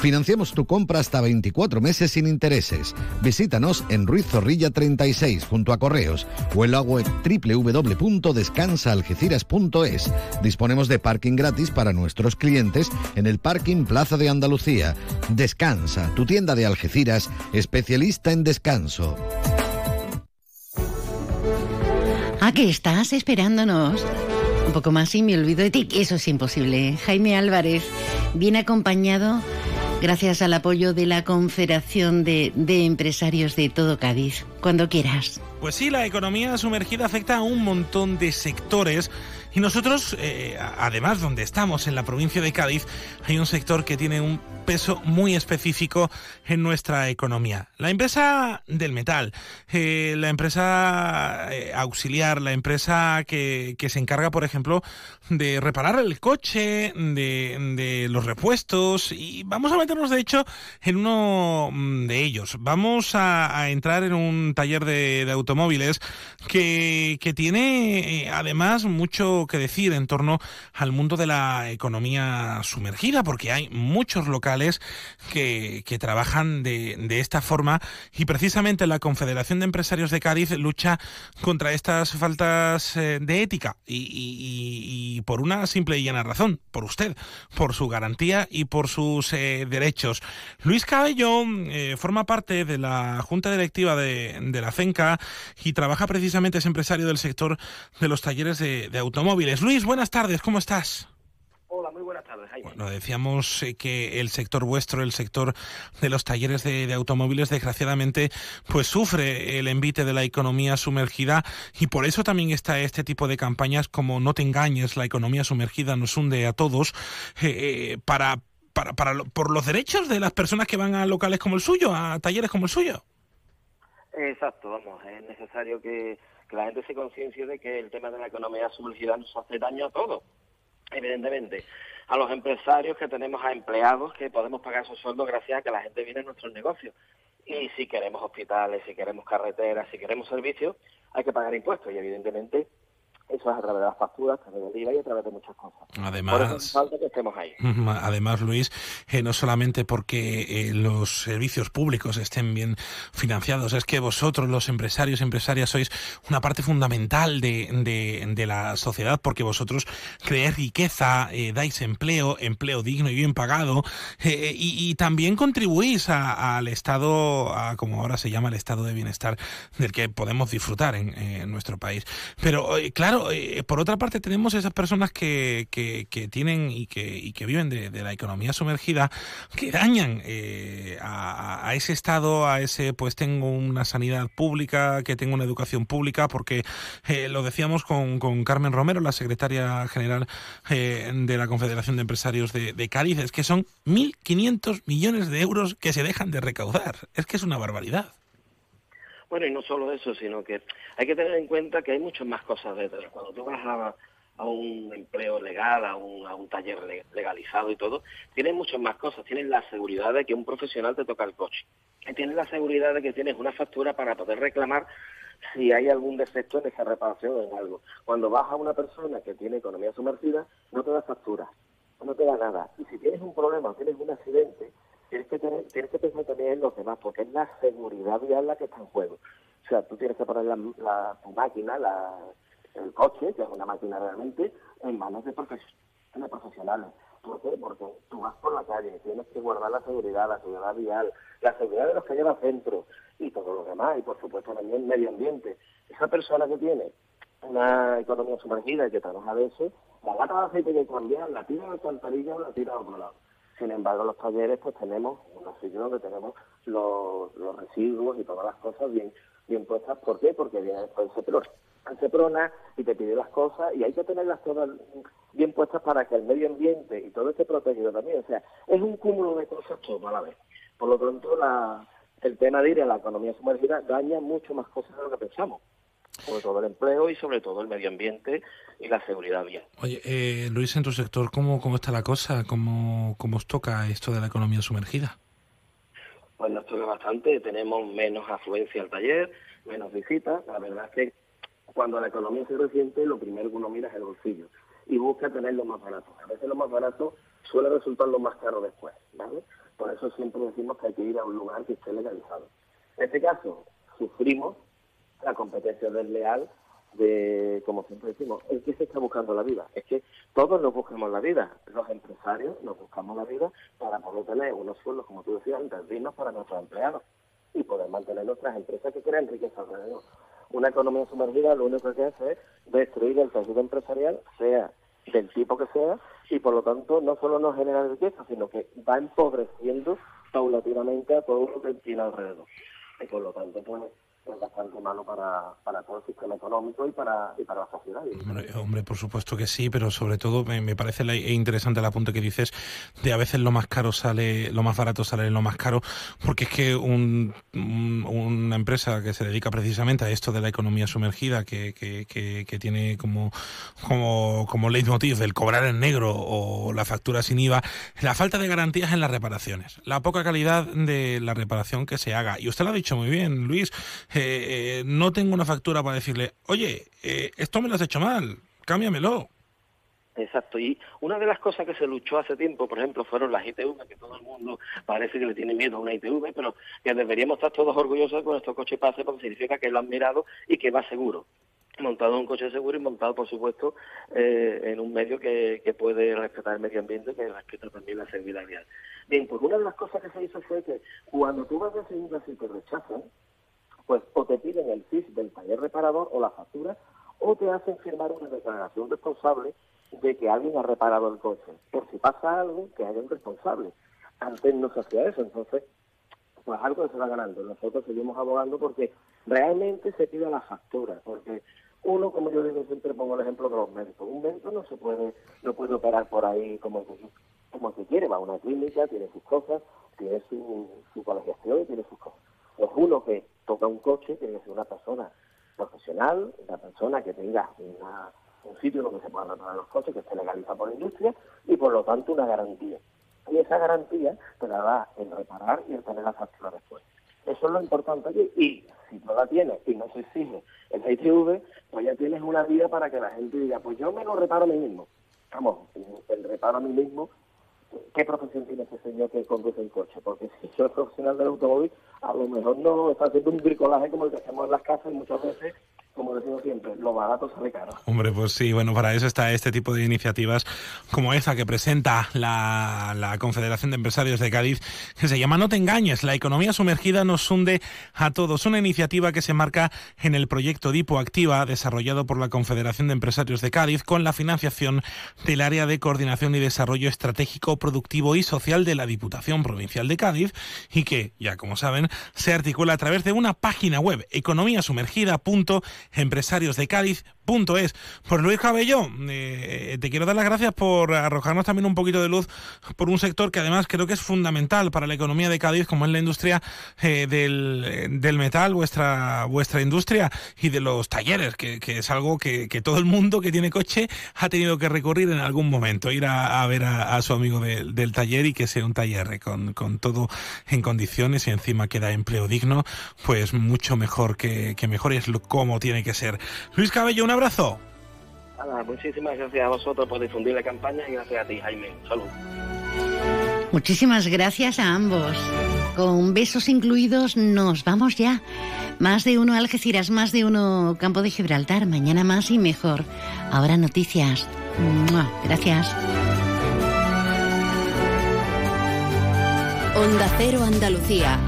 Financiamos tu compra hasta 24 meses sin intereses. Visítanos en Ruiz Zorrilla 36 junto a Correos o en la web www.descansaalgeciras.es. Disponemos de parking gratis para nuestros clientes en el parking Plaza de Andalucía. Descansa, tu tienda de Algeciras, especialista en descanso. ¿A qué estás esperándonos? Un poco más y me olvido de ti, eso es imposible. Jaime Álvarez viene acompañado gracias al apoyo de la Confederación de, Empresarios de todo Cádiz. Cuando quieras. Pues sí, la economía sumergida afecta a un montón de sectores. Y nosotros, eh, además, donde estamos, en la provincia de Cádiz, hay un sector que tiene un peso muy específico en nuestra economía. La empresa del metal, eh, la empresa eh, auxiliar, la empresa que, que, se encarga, por ejemplo, de reparar el coche, de, de, los repuestos, y vamos a meternos, de hecho, en uno mm, de ellos. Vamos a, entrar en un taller de, de automóviles que, que tiene, eh, además, mucho que decir en torno al mundo de la economía sumergida, porque hay muchos locales que, que trabajan de, de, esta forma y precisamente la Confederación de Empresarios de Cádiz lucha contra estas faltas eh, de ética y, y, y, por una simple y llana razón, por usted, por su garantía y por sus eh, derechos. Luis Cabello eh, forma parte de la Junta Directiva de, la CENCA y trabaja precisamente, es empresario del sector de los talleres de automóviles. Luis, buenas tardes, ¿cómo estás? Hola, muy buenas tardes, Jaime. Bueno, decíamos eh, que el sector vuestro, el sector de los talleres de, de, automóviles, desgraciadamente, pues sufre el envite de la economía sumergida y por eso también está este tipo de campañas como No te engañes, la economía sumergida nos hunde a todos, eh, eh, para, para, para, por los derechos de las personas que van a locales como el suyo, a talleres como el suyo. Exacto, vamos, es necesario que, que la gente se conciencie de que el tema de la economía sumergida nos hace daño a todos evidentemente, a los empresarios que tenemos a empleados que podemos pagar esos sueldos gracias a que la gente viene a nuestros negocios. Y si queremos hospitales, si queremos carreteras, si queremos servicios, hay que pagar impuestos y evidentemente eso es a través de las facturas, a través del IVA y a través de muchas cosas. Además, Por eso falta que estemos ahí. Además, Luis, eh, no solamente porque eh, los servicios públicos estén bien financiados, es que vosotros, los empresarios y empresarias, sois una parte fundamental de, de, de la sociedad, porque vosotros creáis riqueza, eh, dais empleo, empleo digno y bien pagado, eh, y, y, también contribuís al Estado, a, como ahora se llama el Estado de Bienestar, del que podemos disfrutar en, en nuestro país. Pero, claro, eh, por otra parte tenemos esas personas que, que, tienen y que, y que viven de, la economía sumergida, que dañan eh, a, ese estado, a ese, pues tengo una sanidad pública, que tengo una educación pública, porque eh, lo decíamos con, Carmen Romero, la secretaria general eh, de la Confederación de Empresarios de, de Cádiz, es que son 1.500 millones de euros que se dejan de recaudar. Es que es una barbaridad. Bueno, y no solo eso, sino que hay que tener en cuenta que hay muchas más cosas detrás. Cuando tú vas a, un empleo legal, a un, a un taller le- legalizado y todo, tienes muchas más cosas. Tienes la seguridad de que un profesional te toca el coche. Tienes la seguridad de que tienes una factura para poder reclamar si hay algún defecto en esa reparación o en algo. Cuando vas a una persona que tiene economía sumergida, no te da factura, no te da nada. Y si tienes un problema tienes un accidente, tienes que, tener- tienes que pensar también en los demás, porque es la seguridad vial la que está en juego. O sea, tú tienes que poner la, tu máquina, la, el coche, que es una máquina realmente, en manos de, profes- de profesionales. ¿Por qué? Porque tú vas por la calle, tienes que guardar la seguridad, la seguridad vial, la seguridad de los que llevan centro y todo lo demás, y por supuesto también el medio ambiente. Esa persona que tiene una economía sumergida y que trabaja de eso, la lata de aceite que cambiar, la tira a la o la tira a otro lado. Sin embargo, los talleres pues tenemos unos sitios donde tenemos los, los residuos y todas las cosas bien bien puestas. ¿Por qué? Porque viene después el Seprona y te pide las cosas y hay que tenerlas todas bien puestas para que el medio ambiente y todo esté protegido también. O sea, es un cúmulo de cosas todo a la vez. Por lo tanto, la, el tema de ir a la economía sumergida daña mucho más cosas de lo que pensamos. Sobre todo el empleo y sobre todo el medio ambiente y la seguridad vial. Oye, eh, Luis, en tu sector, ¿cómo, cómo está la cosa? ¿Cómo, ¿Cómo os toca esto de la economía sumergida? Pues nos toca bastante, tenemos menos afluencia al taller, menos visitas. La verdad es que cuando la economía se resiente, lo primero que uno mira es el bolsillo y busca tener lo más barato. A veces lo más barato suele resultar lo más caro después, ¿vale? Por eso siempre decimos que hay que ir a un lugar que esté legalizado. En este caso, sufrimos la competencia desleal de, como siempre decimos, el que se está buscando la vida. Es que todos nos buscamos la vida. Los empresarios nos buscamos la vida para poder tener unos sueldos, como tú decías, antes, dignos para nuestros empleados y poder mantener nuestras empresas que crean riqueza alrededor. Una economía sumergida lo único que hace es destruir el tejido empresarial, sea del tipo que sea, y por lo tanto no solo no genera riqueza, sino que va empobreciendo paulatinamente a todo lo que tiene alrededor. Y por lo tanto, pues es bastante malo para, todo el sistema económico y para, y para la sociedad. Hombre, por supuesto que sí, pero sobre todo me, me parece la- interesante el apunte que dices de a veces lo más caro sale, lo más barato sale lo más caro, porque es que un- una empresa que se dedica precisamente a esto de la economía sumergida, que, que, que, que tiene como, como, como leitmotiv el cobrar en negro o la factura sin IVA, la falta de garantías en las reparaciones, la poca calidad de la reparación que se haga. Y usted lo ha dicho muy bien, Luis, eh, eh, no tengo una factura para decirle, oye, eh, esto me lo has hecho mal, cámbiamelo. Exacto, y una de las cosas que se luchó hace tiempo, por ejemplo, fueron las ITV, que todo el mundo parece que le tiene miedo a una ITV, pero que deberíamos estar todos orgullosos de que nuestro coche pase porque significa que lo han mirado y que va seguro. Montado en un coche seguro y montado, por supuesto, eh, en un medio que, puede respetar el medio ambiente, que respeta también la seguridad vial. Bien, pues una de las cosas que se hizo fue que cuando tú vas a segunda y te rechazan, pues o te piden el CIS del taller reparador o la factura, o te hacen firmar una declaración responsable de que alguien ha reparado el coche. Por si pasa algo, que haya un responsable. Antes no se hacía eso, entonces, pues algo se va ganando. Nosotros seguimos abogando porque realmente se pide la factura, porque uno, como yo digo, siempre pongo el ejemplo de los médicos. Un médico no se puede, no puede operar por ahí como el que, como quiere, va a una clínica, tiene sus cosas, tiene su, su colegiación y tiene sus cosas. Pues uno que toca un coche tiene que ser una persona profesional, una persona que tenga una- un sitio donde se puedan reparar los coches, que esté legalizado por la industria y por lo tanto una garantía. Y esa garantía te la da el reparar y el tener la factura después. Eso es lo importante aquí. Y si no la tienes y no se exige el ITV, pues ya tienes una vía para que la gente diga, pues yo me lo reparo a mí mismo. Vamos, el reparo a mí mismo, ¿qué profesión tiene ese señor que conduce un coche? Porque si yo soy profesional del automóvil, a lo mejor no está haciendo un bricolaje como el que hacemos en las casas y muchas veces como decimos siempre, lo barato sale caro. Hombre, pues sí, bueno, para eso está este tipo de iniciativas como esa que presenta la, la, Confederación de Empresarios de Cádiz, que se llama No te engañes, la economía sumergida nos hunde a todos. Una iniciativa que se marca en el proyecto Dipo Activa, desarrollado por la Confederación de Empresarios de Cádiz, con la financiación del área de coordinación y desarrollo estratégico, productivo y social de la Diputación Provincial de Cádiz, y que, ya como saben, se articula a través de una página web, economíasumergida.com empresariosdecádiz.es. Por Luis Cabello, eh, te quiero dar las gracias por arrojarnos también un poquito de luz por un sector que además creo que es fundamental para la economía de Cádiz, como es la industria eh, del, metal, vuestra, vuestra industria y de los talleres, que, es algo que, todo el mundo que tiene coche ha tenido que recurrir en algún momento, ir a, ver a, su amigo del taller y que sea un taller con, con todo en condiciones y encima que da empleo digno, pues mucho mejor que, que mejor es lo, como tiene que ser. Luis Cabello, un abrazo. muchísimas gracias a vosotros por difundir la campaña y gracias a ti, Jaime. Salud. Muchísimas gracias a ambos. Con besos incluidos nos vamos ya. Más de uno Algeciras, más de uno Campo de Gibraltar. Mañana más y mejor. Ahora noticias. Gracias. Onda Cero Andalucía.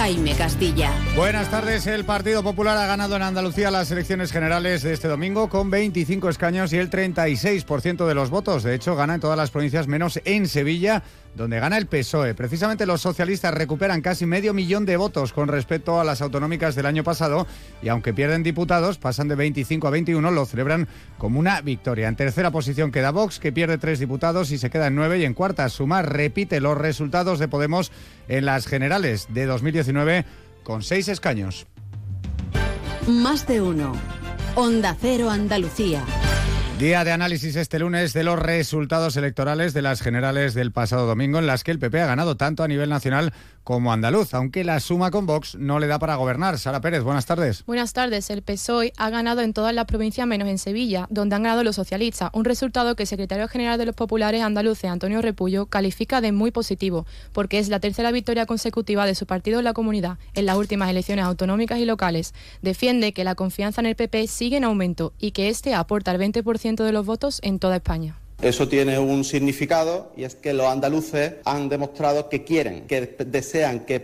Jaime Castilla. Buenas tardes. El Partido Popular ha ganado en Andalucía las elecciones generales de este domingo con 25 escaños y el 36% de los votos. De hecho, gana en todas las provincias menos en Sevilla, donde gana el PSOE. Precisamente los socialistas recuperan casi medio millón de votos con respecto a las autonómicas del año pasado y aunque pierden diputados, pasan de 25 a 21, lo celebran como una victoria. En tercera posición queda Vox, que pierde tres diputados y se queda en nueve. Y en cuarta, Sumar repite los resultados de Podemos en las generales de 2019 con seis escaños. Más de uno. Onda Cero Andalucía. Día de análisis este lunes de los resultados electorales de las generales del pasado domingo, en las que el PP ha ganado tanto a nivel nacional como andaluz, aunque la suma con Vox no le da para gobernar. Sara Pérez, buenas tardes. Buenas tardes. El PSOE ha ganado en todas las provincias menos en Sevilla, donde han ganado los socialistas, un resultado que el secretario general de los populares andaluces, Antonio Repullo, califica de muy positivo, porque es la tercera victoria consecutiva de su partido en la comunidad en las últimas elecciones autonómicas y locales. Defiende que la confianza en el PP sigue en aumento y que este aporta el 20% de los votos en toda España. Eso tiene un significado y es que los andaluces han demostrado que quieren, que desean que